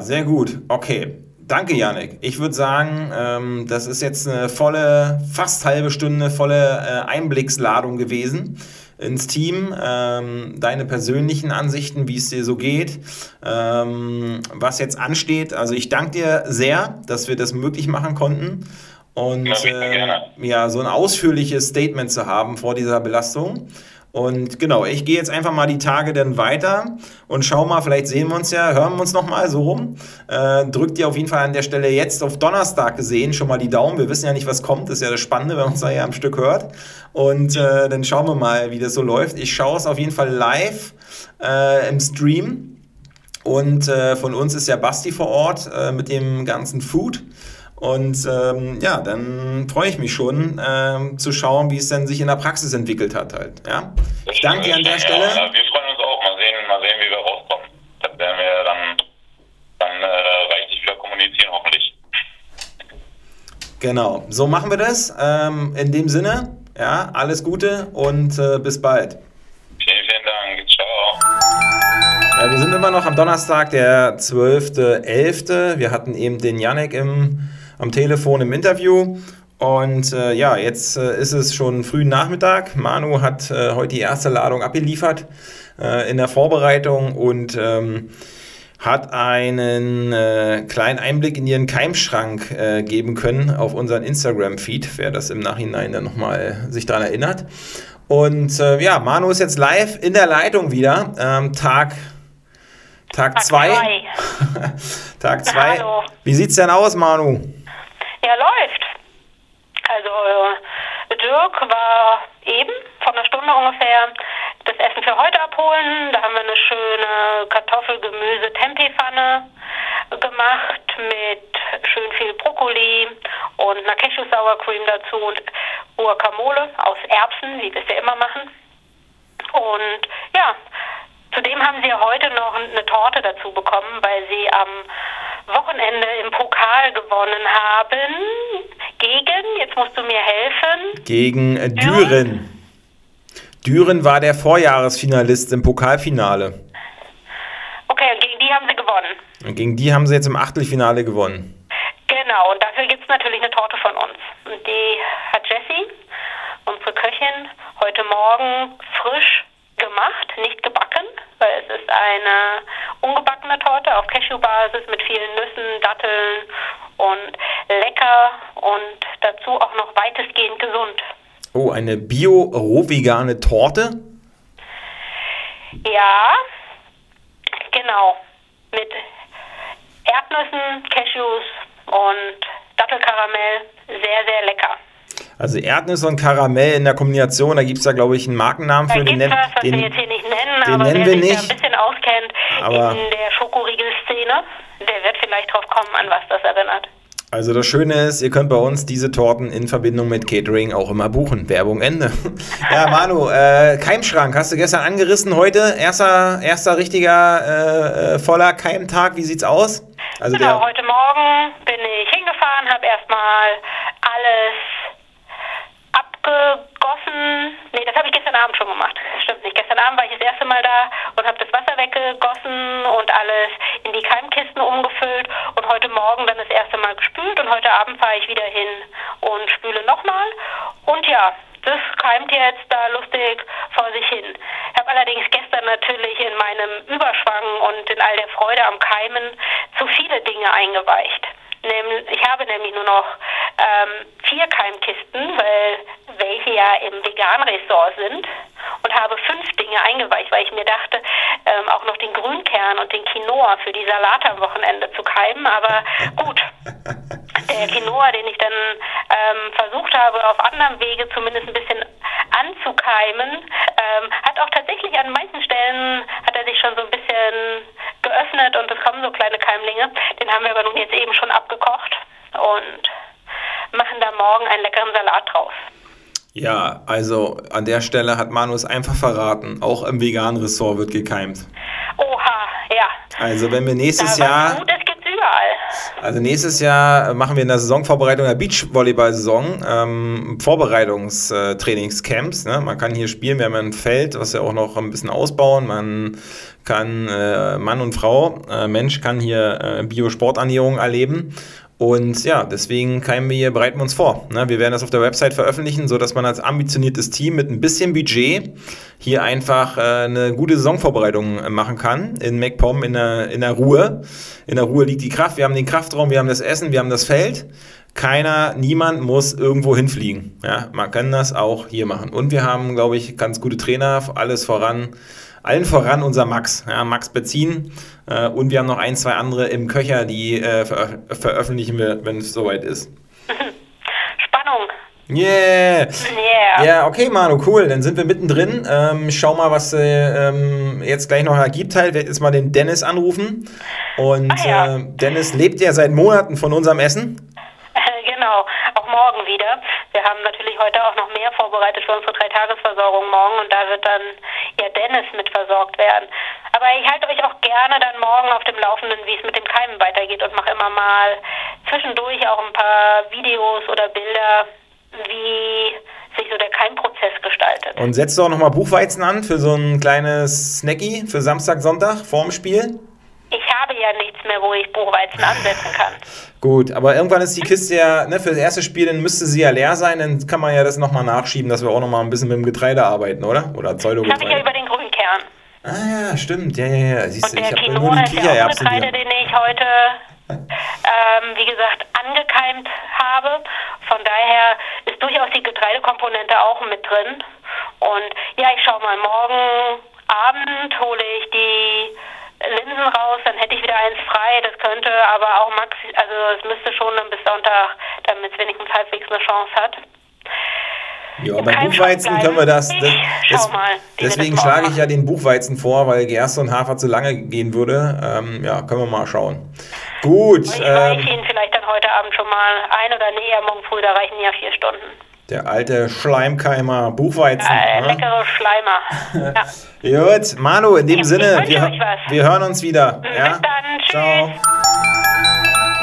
Ja, sehr gut. Okay. Danke, Janik. Ich würde sagen, ähm, das ist jetzt eine volle, fast halbe Stunde, volle äh, Einblicksladung gewesen ins Team, ähm, deine persönlichen Ansichten, wie es dir so geht, ähm, was jetzt ansteht. Also ich danke dir sehr, dass wir das möglich machen konnten und äh, ja, so ein ausführliches Statement zu haben vor dieser Belastung. Und genau, ich gehe jetzt einfach mal die Tage dann weiter und schau mal, vielleicht sehen wir uns ja, hören wir uns nochmal so rum. Äh, drückt dir auf jeden Fall an der Stelle jetzt auf Donnerstag gesehen schon mal die Daumen. Wir wissen ja nicht, was kommt. Das ist ja das Spannende, wenn man uns da ja am Stück hört. Und äh, dann schauen wir mal, wie das so läuft. Ich schaue es auf jeden Fall live äh, im Stream. Und äh, von uns ist ja Basti vor Ort äh, mit dem ganzen Food. Und ähm, ja, dann freue ich mich schon ähm, zu schauen, wie es dann sich in der Praxis entwickelt hat halt. Ja? Ich danke dir an der Stelle. Ja, wir freuen uns auch. Mal sehen, mal sehen, wie wir rauskommen. Das werden wir dann, dann äh, reichlich wieder kommunizieren, hoffentlich. Genau, so machen wir das. Ähm, in dem Sinne, ja, alles Gute und äh, bis bald. Vielen, vielen Dank. Ciao. Ja, wir sind immer noch am Donnerstag, der 12.11. Wir hatten eben den Janek im am Telefon im Interview. Und äh, ja, jetzt äh, ist es schon früh Nachmittag. Manu hat äh, heute die erste Ladung abgeliefert äh, in der Vorbereitung und ähm, hat einen äh, kleinen Einblick in ihren Keimschrank äh, geben können auf unseren Instagram-Feed, wer das im Nachhinein dann nochmal sich daran erinnert. Und äh, ja, Manu ist jetzt live in der Leitung wieder. Ähm, Tag Tag 2. Tag 2. Wie sieht's denn aus, Manu? Ja, läuft. Also äh, Dirk war eben vor einer Stunde ungefähr das Essen für heute abholen. Da haben wir eine schöne Kartoffel-Gemüse-Tempeh-Pfanne gemacht mit schön viel Brokkoli und einer Cashew-Sour Cream dazu und Guacamole aus Erbsen, wie wir es ja immer machen. Und ja, zudem haben sie heute noch eine Torte dazu bekommen, weil sie am Wochenende im Pokal gewonnen haben. Gegen, jetzt musst du mir helfen. Gegen äh, Düren. Düren war der Vorjahresfinalist im Pokalfinale. Okay, und gegen die haben sie gewonnen. Und gegen die haben sie jetzt im Achtelfinale gewonnen. Genau, und dafür gibt es natürlich eine Torte von uns. Und die hat Jessie, unsere Köchin, heute Morgen frisch gemacht, nicht gebacken, weil es ist eine ungebackene Torte auf Cashewbasis mit vielen Nüssen, Datteln und lecker und dazu auch noch weitestgehend gesund. Oh, eine bio-rohvegane Torte? Ja, genau. Mit Erdnüssen, Cashews und Dattelkaramell. Sehr, sehr lecker. Also Erdnüsse und Karamell in der Kombination, da gibt es da glaube ich einen Markennamen Da für den. was, was den wir jetzt hier nicht nennen, den aber nennen wer wir sich nicht. da ein bisschen auskennt Aber- in der Schokoriegel-Szene, der wird vielleicht drauf kommen, an was das erinnert. Also das Schöne ist, ihr könnt bei uns diese Torten in Verbindung mit Catering auch immer buchen. Werbung Ende. ja, Manu, äh, Keimschrank hast du gestern angerissen. Heute erster, erster richtiger äh, äh, voller Keimtag. Wie sieht's aus? Also genau, der, heute Morgen bin ich hingefahren, habe erstmal alles abgegossen. Nee, das habe ich gestern Abend schon gemacht. Stimmt nicht. Gestern Abend war ich das erste Mal da und habe das Wasser weggegossen und alles in die Keimkisten umgefüllt und heute Morgen dann das erste Mal gespült und heute Abend fahre ich wieder hin und spüle nochmal. Und ja, das keimt jetzt da lustig vor sich hin. Ich habe allerdings gestern natürlich in meinem Überschwang und in all der Freude am Keimen zu viele Dinge eingeweicht. Ich habe nämlich nur noch ähm, vier Keimkisten, weil welche ja im Vegan-Ressort sind und habe fünf Dinge eingeweicht, weil ich mir dachte, ähm, auch noch den Grünkern und den Quinoa für die Salate am Wochenende zu keimen. Aber gut, der Quinoa, den ich dann ähm, versucht habe, auf anderem Wege zumindest ein bisschen anzukeimen, ähm, hat auch tatsächlich an manchen Stellen, hat er sich schon so ein bisschen geöffnet und es kommen so kleine Keimlinge. Den haben wir aber nun jetzt eben schon abgekocht und machen da morgen einen leckeren Salat draus. ja, also an der Stelle hat Manu es einfach verraten. Auch im veganen Ressort wird gekeimt. Oha, ja. Also wenn wir nächstes Jahr... gibt's überall. Also nächstes Jahr machen wir in der Saisonvorbereitung der Beachvolleyball-Saison ähm, Vorbereitungstrainingscamps. Ne? Man kann hier spielen, wir haben ein Feld, was wir auch noch ein bisschen ausbauen. Man kann, äh, Mann und Frau, äh, Mensch kann hier äh, Biosporternährung erleben. Und ja, deswegen keimen wir bereiten wir uns vor. Ne? Wir werden das auf der Website veröffentlichen, sodass man als ambitioniertes Team mit ein bisschen Budget hier einfach äh, eine gute Saisonvorbereitung machen kann. In MacPom in der, in der Ruhe. In der Ruhe liegt die Kraft. Wir haben den Kraftraum, wir haben das Essen, wir haben das Feld. Keiner, niemand muss irgendwo hinfliegen. Ja, man kann das auch hier machen. Und wir haben, glaube ich, ganz gute Trainer, alles voran. Allen voran unser Max, ja, Max Bezin. Äh, und wir haben noch ein, zwei andere im Köcher, die äh, veröf veröffentlichen wir, wenn es soweit ist. Spannung. Yeah! Yeah. Ja, okay, Manu, cool. Dann sind wir mittendrin. Ähm, schau mal, was äh, ähm, jetzt gleich noch ergibt. Halt, werde jetzt mal den Dennis anrufen. Und Ah, ja. äh, Dennis lebt ja seit Monaten von unserem Essen. Genau, auch morgen wieder. Wir haben natürlich heute auch noch mehr vorbereitet für unsere Dreitagesversorgung morgen und da wird dann ja Dennis mit versorgt werden. Aber ich halte euch auch gerne dann morgen auf dem Laufenden, wie es mit dem Keimen weitergeht und mache immer mal zwischendurch auch ein paar Videos oder Bilder, wie sich so der Keimprozess gestaltet. Und setzt du auch nochmal Buchweizen an für so ein kleines Snacky für Samstag, Sonntag vorm Spiel? Ich habe ja nichts mehr, wo ich Buchweizen ansetzen kann. Gut, aber irgendwann ist die Kiste ja, ne, für das erste Spiel, dann müsste sie ja leer sein, dann kann man ja das nochmal nachschieben, dass wir auch nochmal ein bisschen mit dem Getreide arbeiten, oder? Oder Pseudogetreide. Das habe ich ja über den Grünkern. Ah ja, stimmt, ja, ja, ja. Siehst du, ich habe nur die Kichererbsen. Der Getreide, den ich heute, ähm, wie gesagt, angekeimt habe. Von daher ist durchaus die Getreidekomponente auch mit drin. Und ja, ich schaue mal, morgen Abend hole ich die Linsen raus, dann hätte ich wieder eins frei. Das könnte aber auch max, also es müsste schon dann bis Sonntag, damit es wenigstens halbwegs eine Chance hat. Ja, beim Buchweizen können wir das. das, das mal, deswegen schlage ich ja den Buchweizen vor, weil Gerste und Hafer zu lange gehen würde. Ähm, ja, können wir mal schauen. Gut. Ich ähm, reiche Ihnen vielleicht dann heute Abend schon mal ein oder nee, morgen früh, da reichen ja vier Stunden. Der alte Schleimkeimer Buchweizen. Ja, ne? leckere Schleimer. Ja. Gut, Manu, in dem Sinne, wir, wir, hören uns wieder. Bis ja? dann, tschüss. Ciao.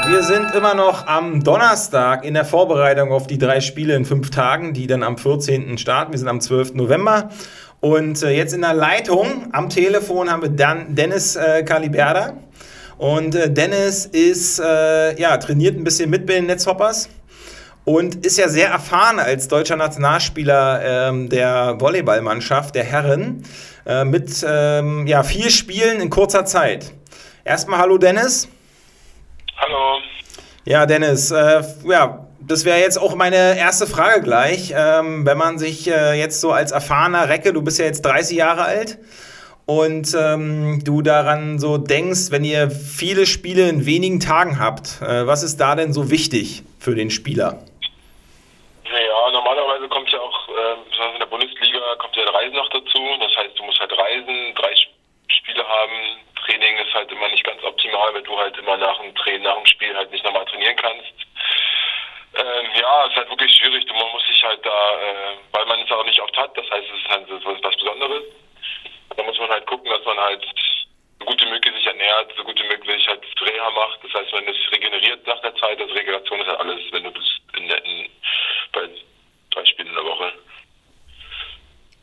Wir sind immer noch am Donnerstag in der Vorbereitung auf die drei Spiele in fünf Tagen, die dann am 14. starten. Wir sind am 12. November. Und äh, jetzt in der Leitung am Telefon haben wir dann Dennis äh, Caliberda. Und äh, Dennis ist, äh, ja, trainiert ein bisschen mit bei den Netzhoppers und ist ja sehr erfahren als deutscher Nationalspieler ähm, der Volleyballmannschaft der Herren äh, mit ähm, ja, vier Spielen in kurzer Zeit. Erstmal hallo Dennis. Hallo. Ja, Dennis, äh, ja, das wäre jetzt auch meine erste Frage gleich. Ähm, wenn man sich äh, jetzt so als erfahrener Recke, du bist ja jetzt 30 Jahre alt, und ähm, du daran so denkst, wenn ihr viele Spiele in wenigen Tagen habt, äh, was ist da denn so wichtig für den Spieler? Ja, normalerweise kommt ja auch, äh, in der Bundesliga kommt ja Reisen noch dazu. Das heißt, du musst halt reisen, drei Spiele haben. Training ist halt immer nicht ganz optimal, weil du halt immer nach dem Training, nach dem Spiel halt nicht nochmal trainieren kannst. Ähm, ja, es ist halt wirklich schwierig. Man muss sich halt da, äh, weil man es auch nicht oft hat, das heißt, es ist halt was Besonderes. Da muss man halt gucken, dass man halt so gut wie möglich sich ernährt, so gut wie möglich halt Reha macht. Das heißt, wenn es regeneriert nach der Zeit, also Regeneration ist halt alles, wenn du bist in, in, bei drei Spielen in der Woche.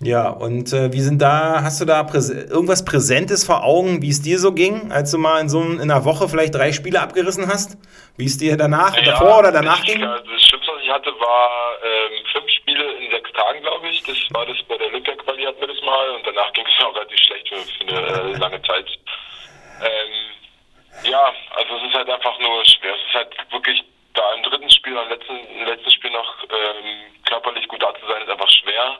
Ja, und äh, wie sind da, hast du da Präs irgendwas Präsentes vor Augen, wie es dir so ging, als du mal in so in einer Woche vielleicht drei Spiele abgerissen hast? Wie es dir danach, ja, davor oder danach ich, ging? Das Schlimmste, was ich hatte, war ähm, fünf Spiele in sechs Tagen, glaube ich. Das war das bei der Olympia-Quali hatten wir das mal und danach ging es auch relativ schlecht für, für eine äh, lange Zeit. Ähm, ja, also es ist halt einfach nur schwer. Es ist halt wirklich da im dritten Spiel, am letzten, im letzten Spiel noch ähm, körperlich gut da zu sein, ist einfach schwer.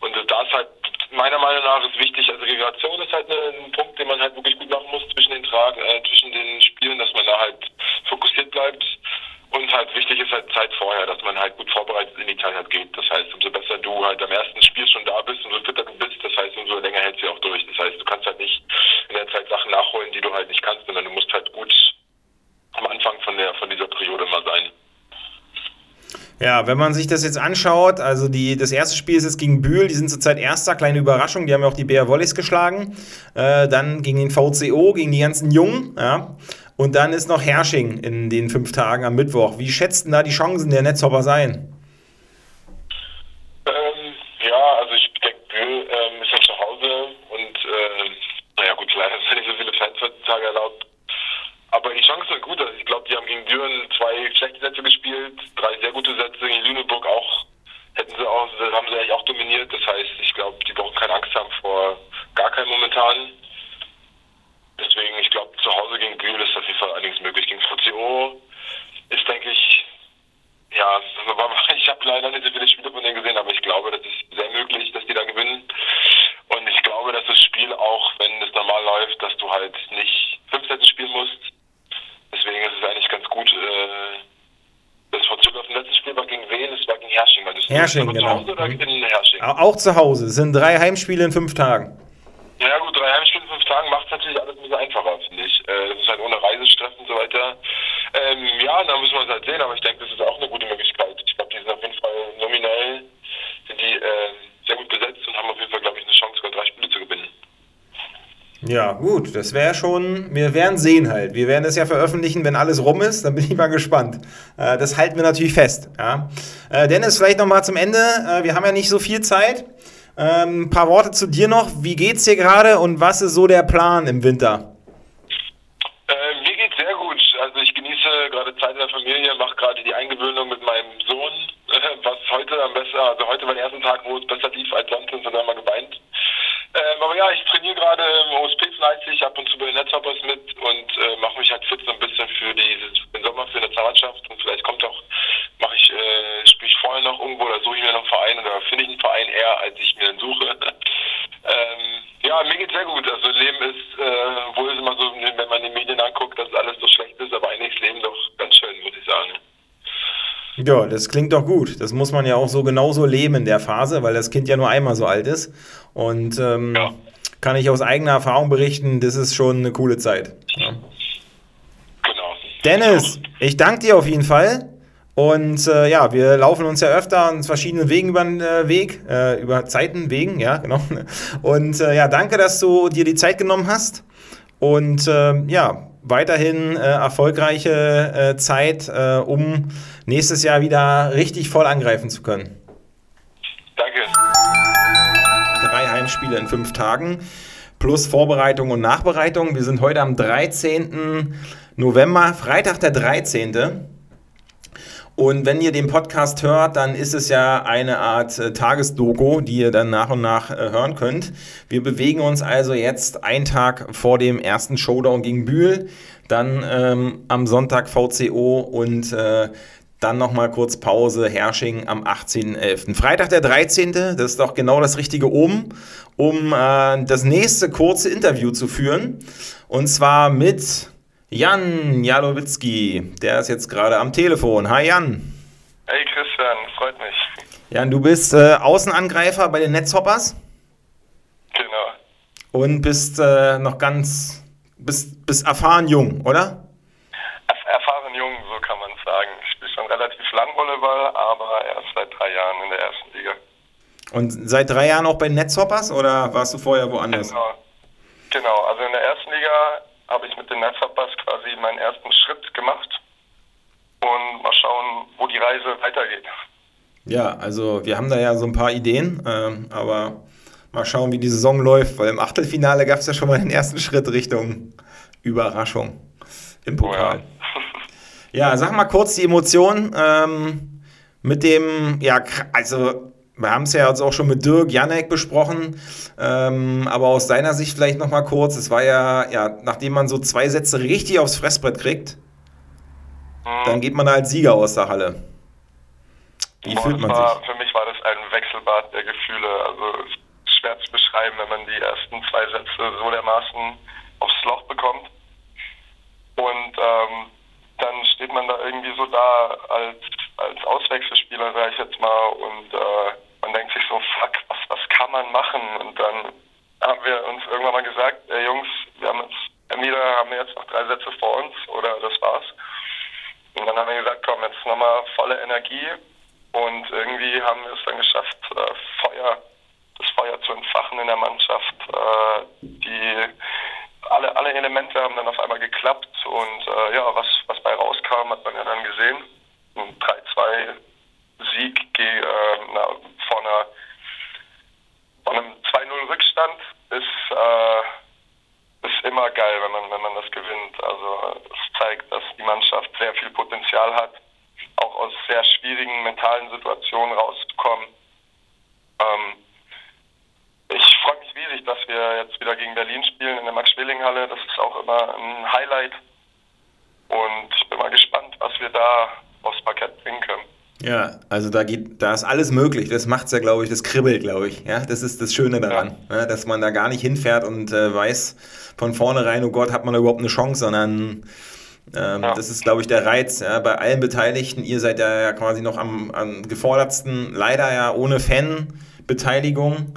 Und da ist halt meiner Meinung nach ist wichtig, also Regeneration ist halt ein Punkt, den man halt wirklich gut machen muss zwischen den Trag, äh, zwischen den Spielen, dass man da halt fokussiert bleibt. Und halt wichtig ist halt Zeit vorher, dass man halt gut vorbereitet in die Zeit halt geht. Das heißt, umso besser du halt am ersten Spiel schon da bist, umso fitter du bist, das heißt, umso länger hältst du auch durch. Das heißt, du kannst halt nicht in der Zeit Sachen nachholen, die du halt nicht kannst, sondern du musst halt gut am Anfang von der von dieser Periode mal sein. Ja, wenn man sich das jetzt anschaut, also die, das erste Spiel ist jetzt gegen Bühl, die sind zurzeit Erster, kleine Überraschung, die haben ja auch die BR Volleys geschlagen. Äh, dann gegen den VCO, gegen die ganzen Jungen, ja. Und dann ist noch Hersching in den fünf Tagen am Mittwoch. Wie schätzt denn da die Chancen der Netzhopper sein? Ähm, ja, also ich denke, Bühl ähm, ist ja zu Hause und äh, naja gut, leider sind nicht so viele Fans heutzutage erlaubt. Aber die Chancen sind gut. Also ich glaube, die haben gegen Düren zwei schlechte Sätze gespielt, drei sehr gute Sätze. Gegen Lüneburg auch hätten sie auch, haben sie eigentlich auch dominiert. Das heißt, ich glaube, die brauchen keine Angst haben vor gar keinem momentan. Deswegen, ich glaube, zu Hause gegen Bühl ist auf jeden Fall einiges möglich. Gegen VCO ist, denke ich, ja, ich habe leider nicht so viele Spiele von denen gesehen, aber ich glaube, das ist sehr möglich, dass die da gewinnen. Und ich glaube, dass das Spiel auch, wenn es normal läuft, dass du halt nicht fünf Sätze spielen musst, Deswegen ist es eigentlich ganz gut. Äh, das Verzug auf dem letzten Spiel war gegen wen? Es war gegen Hersching. Hersching, genau. Zu Hause oder mhm. in Hersching? Auch zu Hause. Es sind drei Heimspiele in fünf Tagen. Ja gut, drei Heimspiele in fünf Tagen macht es natürlich alles ein bisschen einfacher, finde ich. Äh, das ist halt ohne Reisestress und so weiter. Ähm, ja, da müssen wir es halt sehen, aber ich denke, das ist auch eine gute Möglichkeit. Ich glaube, die sind auf jeden Fall nominell sind die äh, sehr gut besetzt und haben auf jeden Fall, glaube ich, eine Chance, sogar drei Spiele zu gewinnen. Ja, gut, das wäre schon, wir werden sehen halt. Wir werden es ja veröffentlichen, wenn alles rum ist, dann bin ich mal gespannt. Äh, das halten wir natürlich fest. Ja. Äh, Dennis, vielleicht nochmal zum Ende. Äh, wir haben ja nicht so viel Zeit. Ähm, ein paar Worte zu dir noch. Wie geht's dir gerade und was ist so der Plan im Winter? Äh, mir Familie, mache gerade die Eingewöhnung mit meinem Sohn, was heute am besten, also heute war der erste Tag, wo es besser lief als sonst, und dann mal geweint. Ähm, aber ja, ich trainiere gerade im OSP fleißig, ab und zu bei den Netzhoppers mit und äh, mache mich halt fit so ein bisschen für die, den Sommer für eine Zahnmannschaft und vielleicht kommt auch, mache ich, äh, spiele ich vorher noch irgendwo oder suche ich mir noch einen Verein oder finde ich einen Verein eher, als ich mir einen suche. ähm, ja, mir geht's sehr gut. Also Leben ist, äh, wohl ist immer so, wenn man die Medien anguckt, dass alles so schlecht ist, aber eigentlich ist Leben doch ganz schön, muss ich sagen. Ja, das klingt doch gut. Das muss man ja auch so genauso leben in der Phase, weil das Kind ja nur einmal so alt ist. Und ähm, ja. kann ich aus eigener Erfahrung berichten, das ist schon eine coole Zeit. Ja. Genau. Dennis, ich danke dir auf jeden Fall. Und äh, ja, wir laufen uns ja öfter an verschiedenen Wegen über den äh, Weg, äh, über Zeiten, Wegen, ja, genau. Und äh, ja, danke, dass du dir die Zeit genommen hast. Und äh, ja, weiterhin äh, erfolgreiche Zeit, um nächstes Jahr wieder richtig voll angreifen zu können. Danke. Drei Heimspiele in fünf Tagen plus Vorbereitung und Nachbereitung. Wir sind heute am 13. November, Freitag der 13. Und wenn ihr den Podcast hört, dann ist es ja eine Art äh, Tagesdoku, die ihr dann nach und nach äh, hören könnt. Wir bewegen uns also jetzt einen Tag vor dem ersten Showdown gegen Bühl, dann ähm, am Sonntag VCO und äh, dann nochmal kurz Pause, Hersching am 18.11. Freitag der 13., das ist doch genau das Richtige oben, um äh, das nächste kurze Interview zu führen. Und zwar mit Jan Jalowitzki, der ist jetzt gerade am Telefon. Hi Jan. Hey Christian, freut mich. Jan, du bist äh, Außenangreifer bei den Netzhoppers. Genau. Und bist äh, noch ganz, bist, bist erfahren jung, oder? Erfahren jung, so kann man sagen. Ich spiele schon relativ lang Volleyball, aber erst seit drei Jahren in der ersten Liga. Und seit drei Jahren auch bei den Netzhoppers oder warst du vorher woanders? Genau. Genau, also in der ersten Liga habe ich mit den Netzhoppers quasi meinen ersten Schritt gemacht und mal schauen, wo die Reise weitergeht. Ja, also wir haben da ja so ein paar Ideen, ähm, aber mal schauen, wie die Saison läuft, weil im Achtelfinale gab es ja schon mal den ersten Schritt Richtung Überraschung im Pokal. Oh ja. ja. sag mal kurz die Emotionen ähm, mit dem, ja, also wir haben es ja jetzt auch schon mit Dirk Janek besprochen, ähm, aber aus deiner Sicht vielleicht nochmal kurz. Es war ja, ja, nachdem man so zwei Sätze richtig aufs Fressbrett kriegt, mhm. dann geht man da als Sieger aus der Halle. Wie Boah, fühlt man war, sich? Für mich war das ein Wechselbad der Gefühle. Also schwer zu beschreiben, wenn man die ersten zwei Sätze so dermaßen aufs Loch bekommt. Und ähm, dann steht man da irgendwie so da als, als Auswechselspieler, sage ich jetzt mal, und äh, man denkt sich so, fuck, was, was kann man machen? Und dann haben wir uns irgendwann mal gesagt, ey Jungs, wir haben jetzt, entweder haben wir jetzt noch drei Sätze vor uns oder das war's. Und dann haben wir gesagt, komm, jetzt nochmal volle Energie. Und irgendwie haben wir es dann geschafft, äh, Feuer, das Feuer zu entfachen in der Mannschaft. Äh, die alle, alle Elemente haben dann auf einmal geklappt und äh, ja, was, was bei rauskam, hat man ja dann gesehen. Ein 3-2 Sieg äh, na, vor, einer, vor einem 2-0 Rückstand ist, äh, ist immer geil, wenn man, wenn man das gewinnt. Also es zeigt, dass die Mannschaft sehr viel Potenzial hat, auch aus sehr schwierigen mentalen Situationen rauszukommen. Ähm, ich freue mich riesig, dass wir jetzt wieder gegen Berlin spielen in der Max-Schmeling-Halle. Das ist auch immer ein Highlight. Und bin mal gespannt, was wir da aufs Parkett bringen können. Ja, also da geht, da ist alles möglich. Das macht es ja, glaube ich, das kribbelt, glaube ich. Ja, das ist das Schöne daran, ja. Ja, dass man da gar nicht hinfährt und äh, weiß von vornherein, oh Gott, hat man da überhaupt eine Chance, sondern ähm, ja. das ist, glaube ich, der Reiz ja, bei allen Beteiligten. Ihr seid ja quasi noch am, am gefordertsten, leider ja ohne Fanbeteiligung.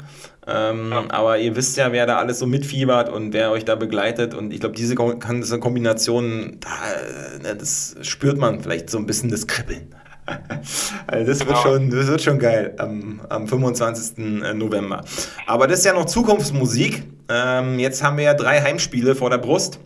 Ähm. Aber ihr wisst ja, wer da alles so mitfiebert und wer euch da begleitet. Und ich glaube, diese Kombination, da, äh, das spürt man vielleicht so ein bisschen das Kribbeln. Also das, genau. wird schon, das wird schon geil am, am 25. Äh, November. Aber das ist ja noch Zukunftsmusik. Ähm, jetzt haben wir ja drei Heimspiele vor der Brust.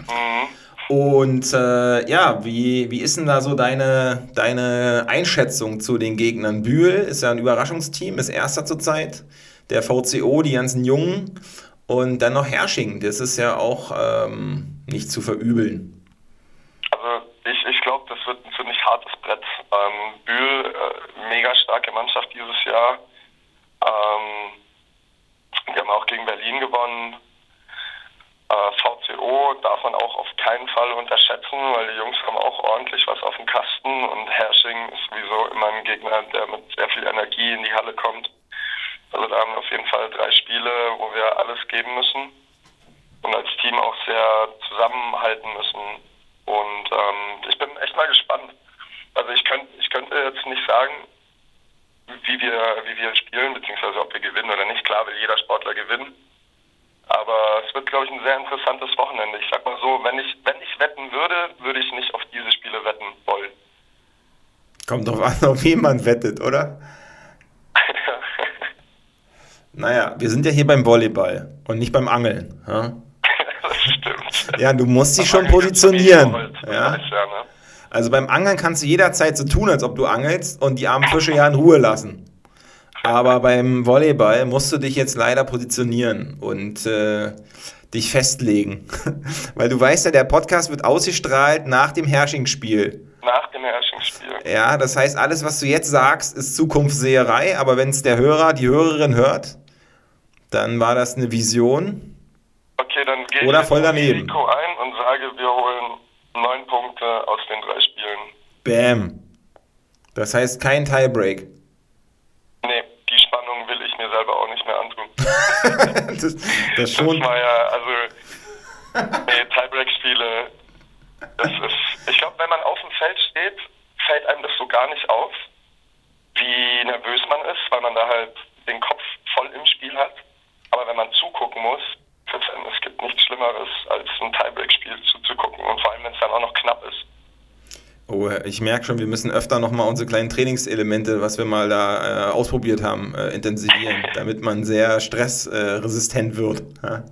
Mhm. Und äh, ja, wie, wie ist denn da so deine, deine Einschätzung zu den Gegnern? Bühl ist ja ein Überraschungsteam, ist erster zurzeit. Der VCO, die ganzen Jungen. Und dann noch Hersching, das ist ja auch ähm, nicht zu verübeln. Wird komplett. Ähm, Bühl, äh, mega starke Mannschaft dieses Jahr. Ähm, wir haben auch gegen Berlin gewonnen. Äh, VCO darf man auch auf keinen Fall unterschätzen, weil die Jungs haben auch ordentlich was auf dem Kasten und Hersching ist sowieso immer ein Gegner, der mit sehr viel Energie in die Halle kommt. Also da haben wir auf jeden Fall drei Spiele, wo wir alles geben müssen und als Team auch sehr zusammenhalten müssen. Und ähm, ich bin echt mal gespannt. Also ich könnte ich könnte jetzt nicht sagen, wie wir, wie wir spielen, beziehungsweise ob wir gewinnen oder nicht. Klar will jeder Sportler gewinnen. Aber es wird, glaube ich, ein sehr interessantes Wochenende. Ich sag mal so, wenn ich, wenn ich wetten würde, würde ich nicht auf diese Spiele wetten wollen. Kommt drauf an, ob jemand wettet, oder? naja, wir sind ja hier beim Volleyball und nicht beim Angeln. Ja? das stimmt. Ja, du musst dich schon positionieren. Ja? Ja ne? Also beim Angeln kannst du jederzeit so tun, als ob du angelst und die armen Fische ja in Ruhe lassen. Aber beim Volleyball musst du dich jetzt leider positionieren und äh, dich festlegen. Weil du weißt ja, der Podcast wird ausgestrahlt nach dem Herrsching-Spiel. Nach dem Herrsching-Spiel. Ja, das heißt, alles, was du jetzt sagst, ist Zukunftsseherei. Aber wenn es der Hörer, die Hörerin hört, dann war das eine Vision. Okay, dann gehe ich voll daneben. Risiko ein und sage, wir holen neun Punkte aus den drei Spielen. Bam. Das heißt kein Tiebreak. Nee, die Spannung will ich mir selber auch nicht mehr antun. das, das, schon. das war ja, also, nee, Tiebreak-Spiele, das ist, ich glaube, wenn man auf dem Feld steht, fällt einem das so gar nicht auf, wie nervös man ist, weil man da halt den Kopf voll im Spiel hat. Aber wenn man zugucken muss, es gibt nichts Schlimmeres, als ein Tiebreak-Spiel zuzugucken und vor allem, wenn es dann auch noch knapp ist. Oh, ich merke schon, wir müssen öfter nochmal unsere kleinen Trainingselemente, was wir mal da äh, ausprobiert haben, äh, intensivieren, damit man sehr stressresistent wird.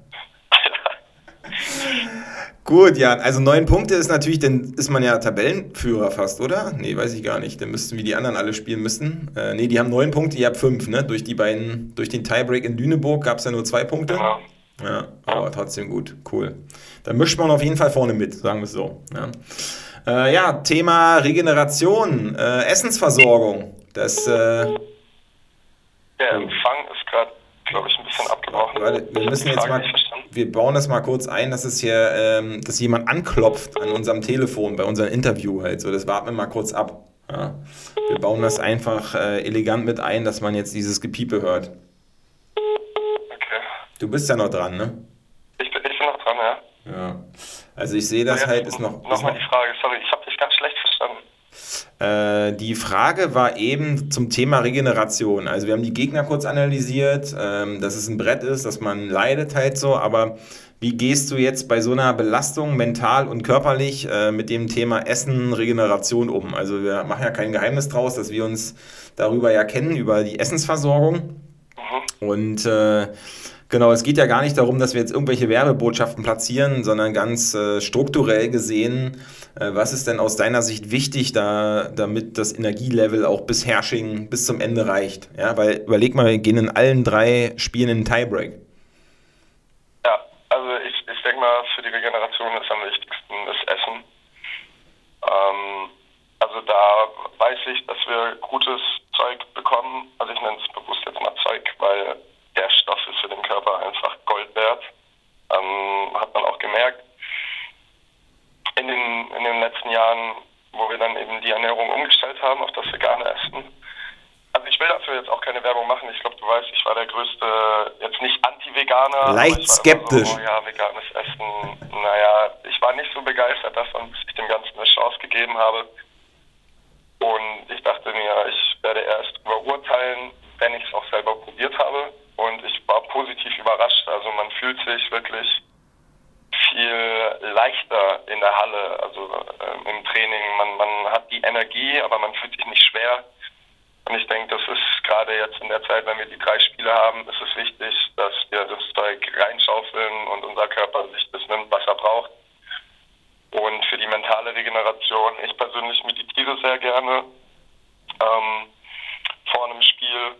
Gut, ja, also neun Punkte ist natürlich, dann ist man ja Tabellenführer fast, oder? Nee, weiß ich gar nicht. Dann müssten wie die anderen alle spielen müssen. Äh, nee, die haben neun Punkte, ihr habt fünf, ne? Durch die beiden, durch den Tiebreak in Lüneburg gab es ja nur zwei Punkte. Ja. Ja, aber trotzdem gut, cool. Da mischt man auf jeden Fall vorne mit, sagen wir es so. Ja. Äh, ja, Thema Regeneration, äh, Essensversorgung. Das, äh, Der Empfang ist gerade, glaube ich, ein bisschen abgebrochen. Warte, wir müssen jetzt mal, wir bauen das mal kurz ein, dass es hier, ähm, dass jemand anklopft an unserem Telefon bei unserem Interview halt. So, das warten wir mal kurz ab. Ja. Wir bauen das einfach äh, elegant mit ein, dass man jetzt dieses Gepiepe hört. Okay. Du bist ja noch dran, ne? Ich bin, ich bin noch dran, ja. Ja. Also ich sehe das halt, ist noch... Nochmal die Frage, sorry, ich habe dich ganz schlecht verstanden. Äh, die Frage war eben zum Thema Regeneration. Also wir haben die Gegner kurz analysiert, ähm, dass es ein Brett ist, dass man leidet halt so, aber wie gehst du jetzt bei so einer Belastung mental und körperlich äh, mit dem Thema Essen, Regeneration um? Also wir machen ja kein Geheimnis draus, dass wir uns darüber ja kennen, über die Essensversorgung. Mhm. Und äh, Genau, es geht ja gar nicht darum, dass wir jetzt irgendwelche Werbebotschaften platzieren, sondern ganz äh, strukturell gesehen, äh, was ist denn aus deiner Sicht wichtig, da, damit das Energielevel auch bis Herrsching bis zum Ende reicht? Ja, weil überleg mal, wir gehen in allen drei Spielen in den Tiebreak. Ja, also ich, ich denke mal, für die Regeneration ist am wichtigsten das Essen. Ähm, also da weiß ich, dass wir gutes Zeug bekommen. Also ich nenne es bewusst jetzt mal Zeug, weil der Stoff ist für den Körper einfach Gold wert. Ähm, hat man auch gemerkt. In den, in den letzten Jahren, wo wir dann eben die Ernährung umgestellt haben auf das vegane Essen. Also ich will dafür jetzt auch keine Werbung machen. Ich glaube, du weißt, ich war der größte, jetzt nicht Anti-Veganer. Leicht skeptisch. So, oh ja, veganes Essen. Naja, ich war nicht so begeistert davon, bis ich dem Ganzen eine Chance gegeben habe. Und ich dachte mir, ich werde erst überurteilen, wenn ich es auch selber probiert habe und ich war positiv überrascht. Also man fühlt sich wirklich viel leichter in der Halle, also äh, im Training. Man, man hat die Energie, aber man fühlt sich nicht schwer. Und ich denke, das ist gerade jetzt in der Zeit, wenn wir die drei Spiele haben, ist es wichtig, dass wir das Zeug reinschaufeln und unser Körper sich das nimmt, was er braucht. Und für die mentale Regeneration, ich persönlich meditiere sehr gerne ähm, vor einem Spiel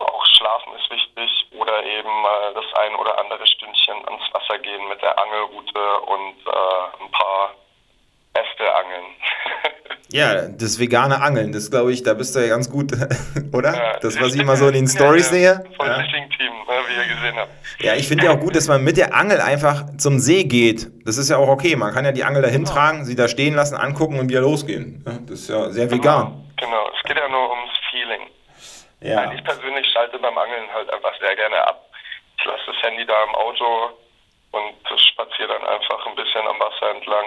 auch Schlafen ist wichtig oder eben äh, das ein oder andere Stündchen ans Wasser gehen mit der Angelrute und äh, ein paar Äste angeln. Ja, das vegane Angeln, das glaube ich, da bist du ja ganz gut, oder? Ja, das, was ich immer so in den Stories ja, sehe. Voll ja. Team, ne, wie ihr gesehen habt. Ja, ich finde ja auch gut, dass man mit der Angel einfach zum See geht. Das ist ja auch okay. Man kann ja die Angel dahin tragen, sie da stehen lassen, angucken und wieder losgehen. Das ist ja sehr genau, vegan. Genau, es geht ja nur ums Feeling. Ja. Ich persönlich schalte beim Angeln halt einfach sehr gerne ab. Ich lasse das Handy da im Auto und spaziere dann einfach ein bisschen am Wasser entlang.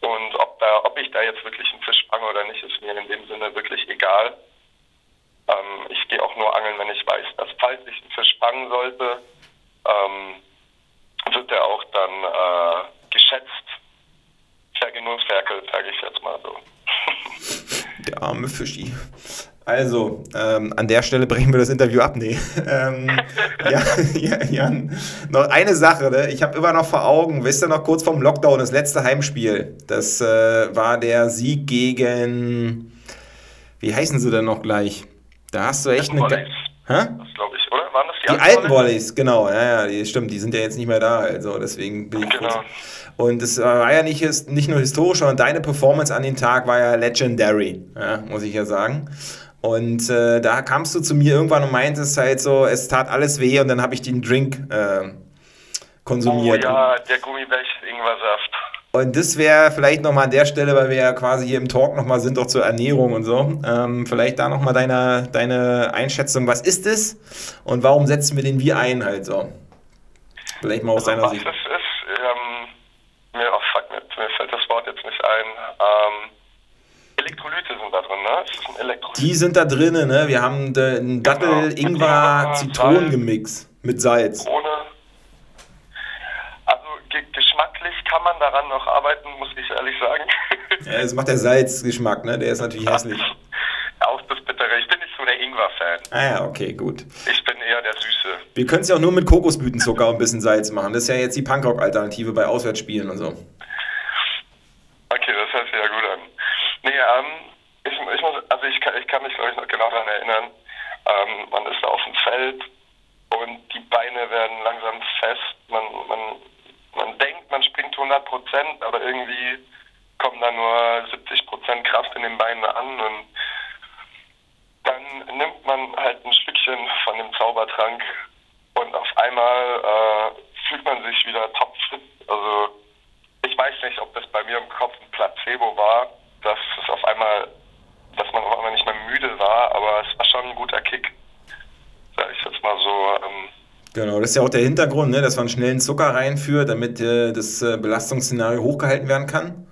Und ob, da, ob ich da jetzt wirklich einen Fisch fange oder nicht, ist mir in dem Sinne wirklich egal. Ähm, ich gehe auch nur angeln, wenn ich weiß, dass falls ich einen Fisch fangen sollte, ähm, wird der auch dann äh, geschätzt vergenussferkelt, sage ich jetzt mal so. Der arme Fischi. Also, ähm, an der Stelle brechen wir das Interview ab. Nee. ähm, ja, ja, Jan, noch eine Sache. Ne? Ich habe immer noch vor Augen, wisst ihr noch kurz vorm Lockdown, das letzte Heimspiel. Das äh, war der Sieg gegen. Wie heißen sie denn noch gleich? Da hast du echt eine. Hä? Das glaube ich, oder? Waren das die, die alten Volleys? Genau, ja, ja, stimmt. Die sind ja jetzt nicht mehr da. Also, deswegen bin ich genau. kurz. Und es war ja nicht, nicht nur historisch, sondern deine Performance an dem Tag war ja legendary, ja, muss ich ja sagen. Und äh, da kamst du zu mir irgendwann und meintest halt so, es tat alles weh und dann habe ich den Drink äh, konsumiert. Oh ja, der Gummibärchen-Ingwersaft. Und das wäre vielleicht nochmal an der Stelle, weil wir ja quasi hier im Talk nochmal sind, auch zur Ernährung und so. Ähm, vielleicht da nochmal deine, deine Einschätzung, was ist es und warum setzen wir den wie ein halt so? Vielleicht mal aus also, deiner was Sicht. Was es ist, ähm, mir, oh fuck, mir, mir, fällt das Wort jetzt nicht ein. Ähm, Elektrolyte sind da drin, ne? Die sind da drin, ne? Wir haben einen Dattel, genau. Ingwer, Zitronengemix mit Salz. Ohne. Also ge geschmacklich kann man daran noch arbeiten, muss ich ehrlich sagen. Ja, das macht der Salzgeschmack, ne? Der ist natürlich hässlich. Auch das Bittere. Ich bin nicht so der Ingwer-Fan. Ah ja, okay, gut. Ich bin eher der Süße. Wir können es ja auch nur mit Kokosblütenzucker und ein bisschen Salz machen. Das ist ja jetzt die Punkrock-Alternative bei Auswärtsspielen und so. Okay, das hört sich ja gut an. Nee, ähm, ich, ich, muss, also ich, kann, ich kann mich, glaube ich, noch genau daran erinnern. Ähm, man ist da auf dem Feld und die Beine werden langsam fest. Man, man, man denkt, man springt 100 Prozent, aber irgendwie kommen da nur 70 Prozent Kraft in den Beinen an und dann nimmt man halt ein Stückchen von dem Zaubertrank und auf einmal äh, fühlt man sich wieder topfit. Also ich weiß nicht, ob das bei mir im Kopf ein Placebo war, dass es auf einmal, dass man auf einmal nicht mehr müde war, aber es war schon ein guter Kick, sag ich jetzt mal so. Ähm, Genau, das ist ja auch der Hintergrund, ne, dass man schnell einen Zucker reinführt, damit äh, das äh, Belastungsszenario hochgehalten werden kann.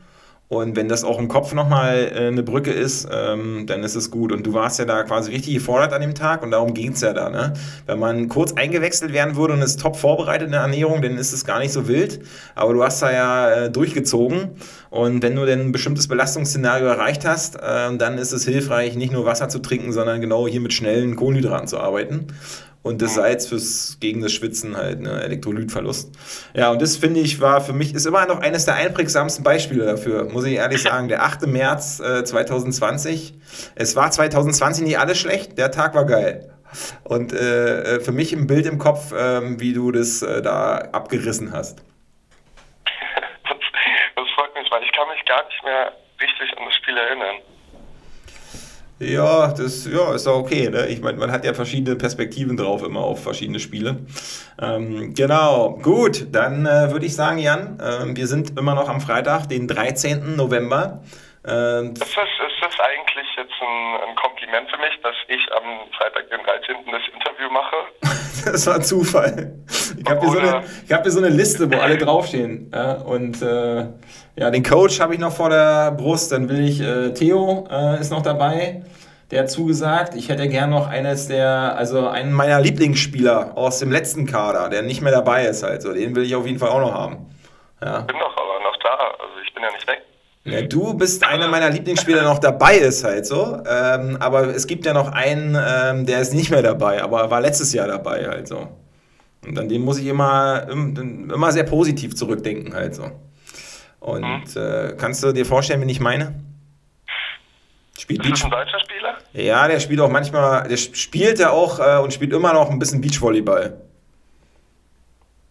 Und wenn das auch im Kopf nochmal äh, eine Brücke ist, ähm, dann ist es gut. Und du warst ja da quasi richtig gefordert an dem Tag und darum ging es ja da. Ne? Wenn man kurz eingewechselt werden würde und ist top vorbereitet in der Ernährung, dann ist es gar nicht so wild. Aber du hast da ja äh, durchgezogen. Und wenn du denn ein bestimmtes Belastungsszenario erreicht hast, äh, dann ist es hilfreich, nicht nur Wasser zu trinken, sondern genau hier mit schnellen Kohlenhydraten zu arbeiten und das Salz fürs gegen das Schwitzen halt, ne, Elektrolytverlust. Ja, und das finde ich war für mich, ist immer noch eines der einprägsamsten Beispiele dafür, muss ich ehrlich sagen. Der 8. März äh, 2020. Es war 2020 nicht alles schlecht, der Tag war geil. Und äh, äh, für mich ein Bild im Kopf, äh, wie du das äh, da abgerissen hast. Das, das freut mich, weil ich kann mich gar nicht mehr richtig an das Spiel erinnern. Ja, das ja, ist auch okay. Ne? Ich meine, man hat ja verschiedene Perspektiven drauf, immer auf verschiedene Spiele. Ähm, genau, gut, dann äh, würde ich sagen, Jan, äh, wir sind immer noch am Freitag, den 13. November. Äh, ist, das, ist das eigentlich jetzt ein, ein Kompliment für mich, dass ich am Freitag, den 13. das Interview mache? das war Zufall. Ich habe hier, so eine, hab hier so eine Liste, wo alle draufstehen. Ja? Und äh, ja, den Coach habe ich noch vor der Brust. Dann will ich, äh, Theo äh, ist noch dabei. Der hat zugesagt, ich hätte gern noch eines der, also einen meiner Lieblingsspieler aus dem letzten Kader, der nicht mehr dabei ist halt. So, den will ich auf jeden Fall auch noch haben. Ja. Ich bin doch aber noch da, also ich bin ja nicht weg. Ja, du bist einer meiner Lieblingsspieler, der noch dabei ist halt so. Ähm, aber es gibt ja noch einen, ähm, der ist nicht mehr dabei, aber war letztes Jahr dabei halt so. Und an den muss ich immer, immer sehr positiv zurückdenken halt so. Und mhm. äh, kannst du dir vorstellen, wen ich meine? Spielt das ein deutscher Spieler? Ja, der spielt auch manchmal, der spielt ja auch äh, und spielt immer noch ein bisschen Beachvolleyball.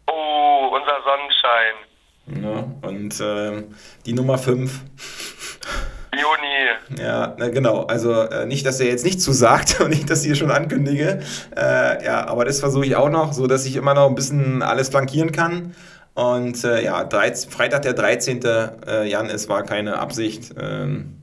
Oh, unser Sonnenschein. Ja, und äh, die Nummer 5. Ja, na genau. Also äh, nicht, dass er jetzt nicht zusagt und nicht, dass ich hier schon ankündige. Äh, ja, aber das versuche ich auch noch, so dass ich immer noch ein bisschen alles flankieren kann. Und äh, ja, 13, Freitag der 13. Äh, Jan, es war keine Absicht. Ähm,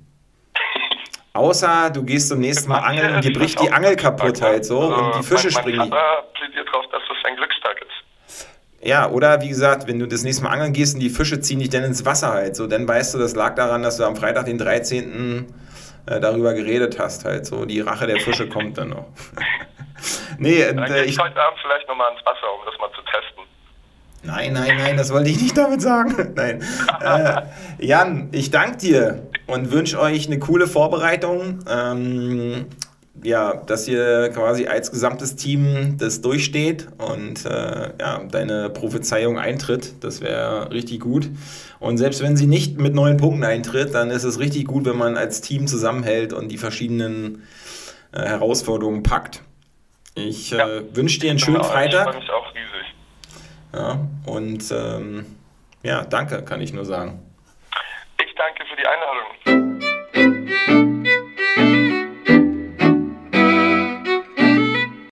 außer du gehst zum nächsten Mal angeln und dir bricht die Angel kaputt halt so also und die Fische mein, mein springen. Vater plädiert darauf, dass das ein Glückstag ist. Ja, oder wie gesagt, wenn du das nächste Mal angeln gehst und die Fische ziehen dich dann ins Wasser halt so, dann weißt du, das lag daran, dass du am Freitag den 13. Äh, darüber geredet hast halt so. Die Rache der Fische kommt dann noch. nee, dann äh, ich heute Abend vielleicht nochmal ins Wasser, um das mal zu testen. Nein, nein, nein, das wollte ich nicht damit sagen. Nein. Äh, Jan, ich danke dir und wünsche euch eine coole Vorbereitung. Ähm, ja, dass ihr quasi als gesamtes Team das durchsteht und äh, ja, deine Prophezeiung eintritt. Das wäre richtig gut. Und selbst wenn sie nicht mit neun Punkten eintritt, dann ist es richtig gut, wenn man als Team zusammenhält und die verschiedenen äh, Herausforderungen packt. Ich äh, ja. wünsche dir einen schönen genau, Freitag. Ich freue mich auch. Ja, und ähm, ja, danke, kann ich nur sagen. Ich danke für die Einladung.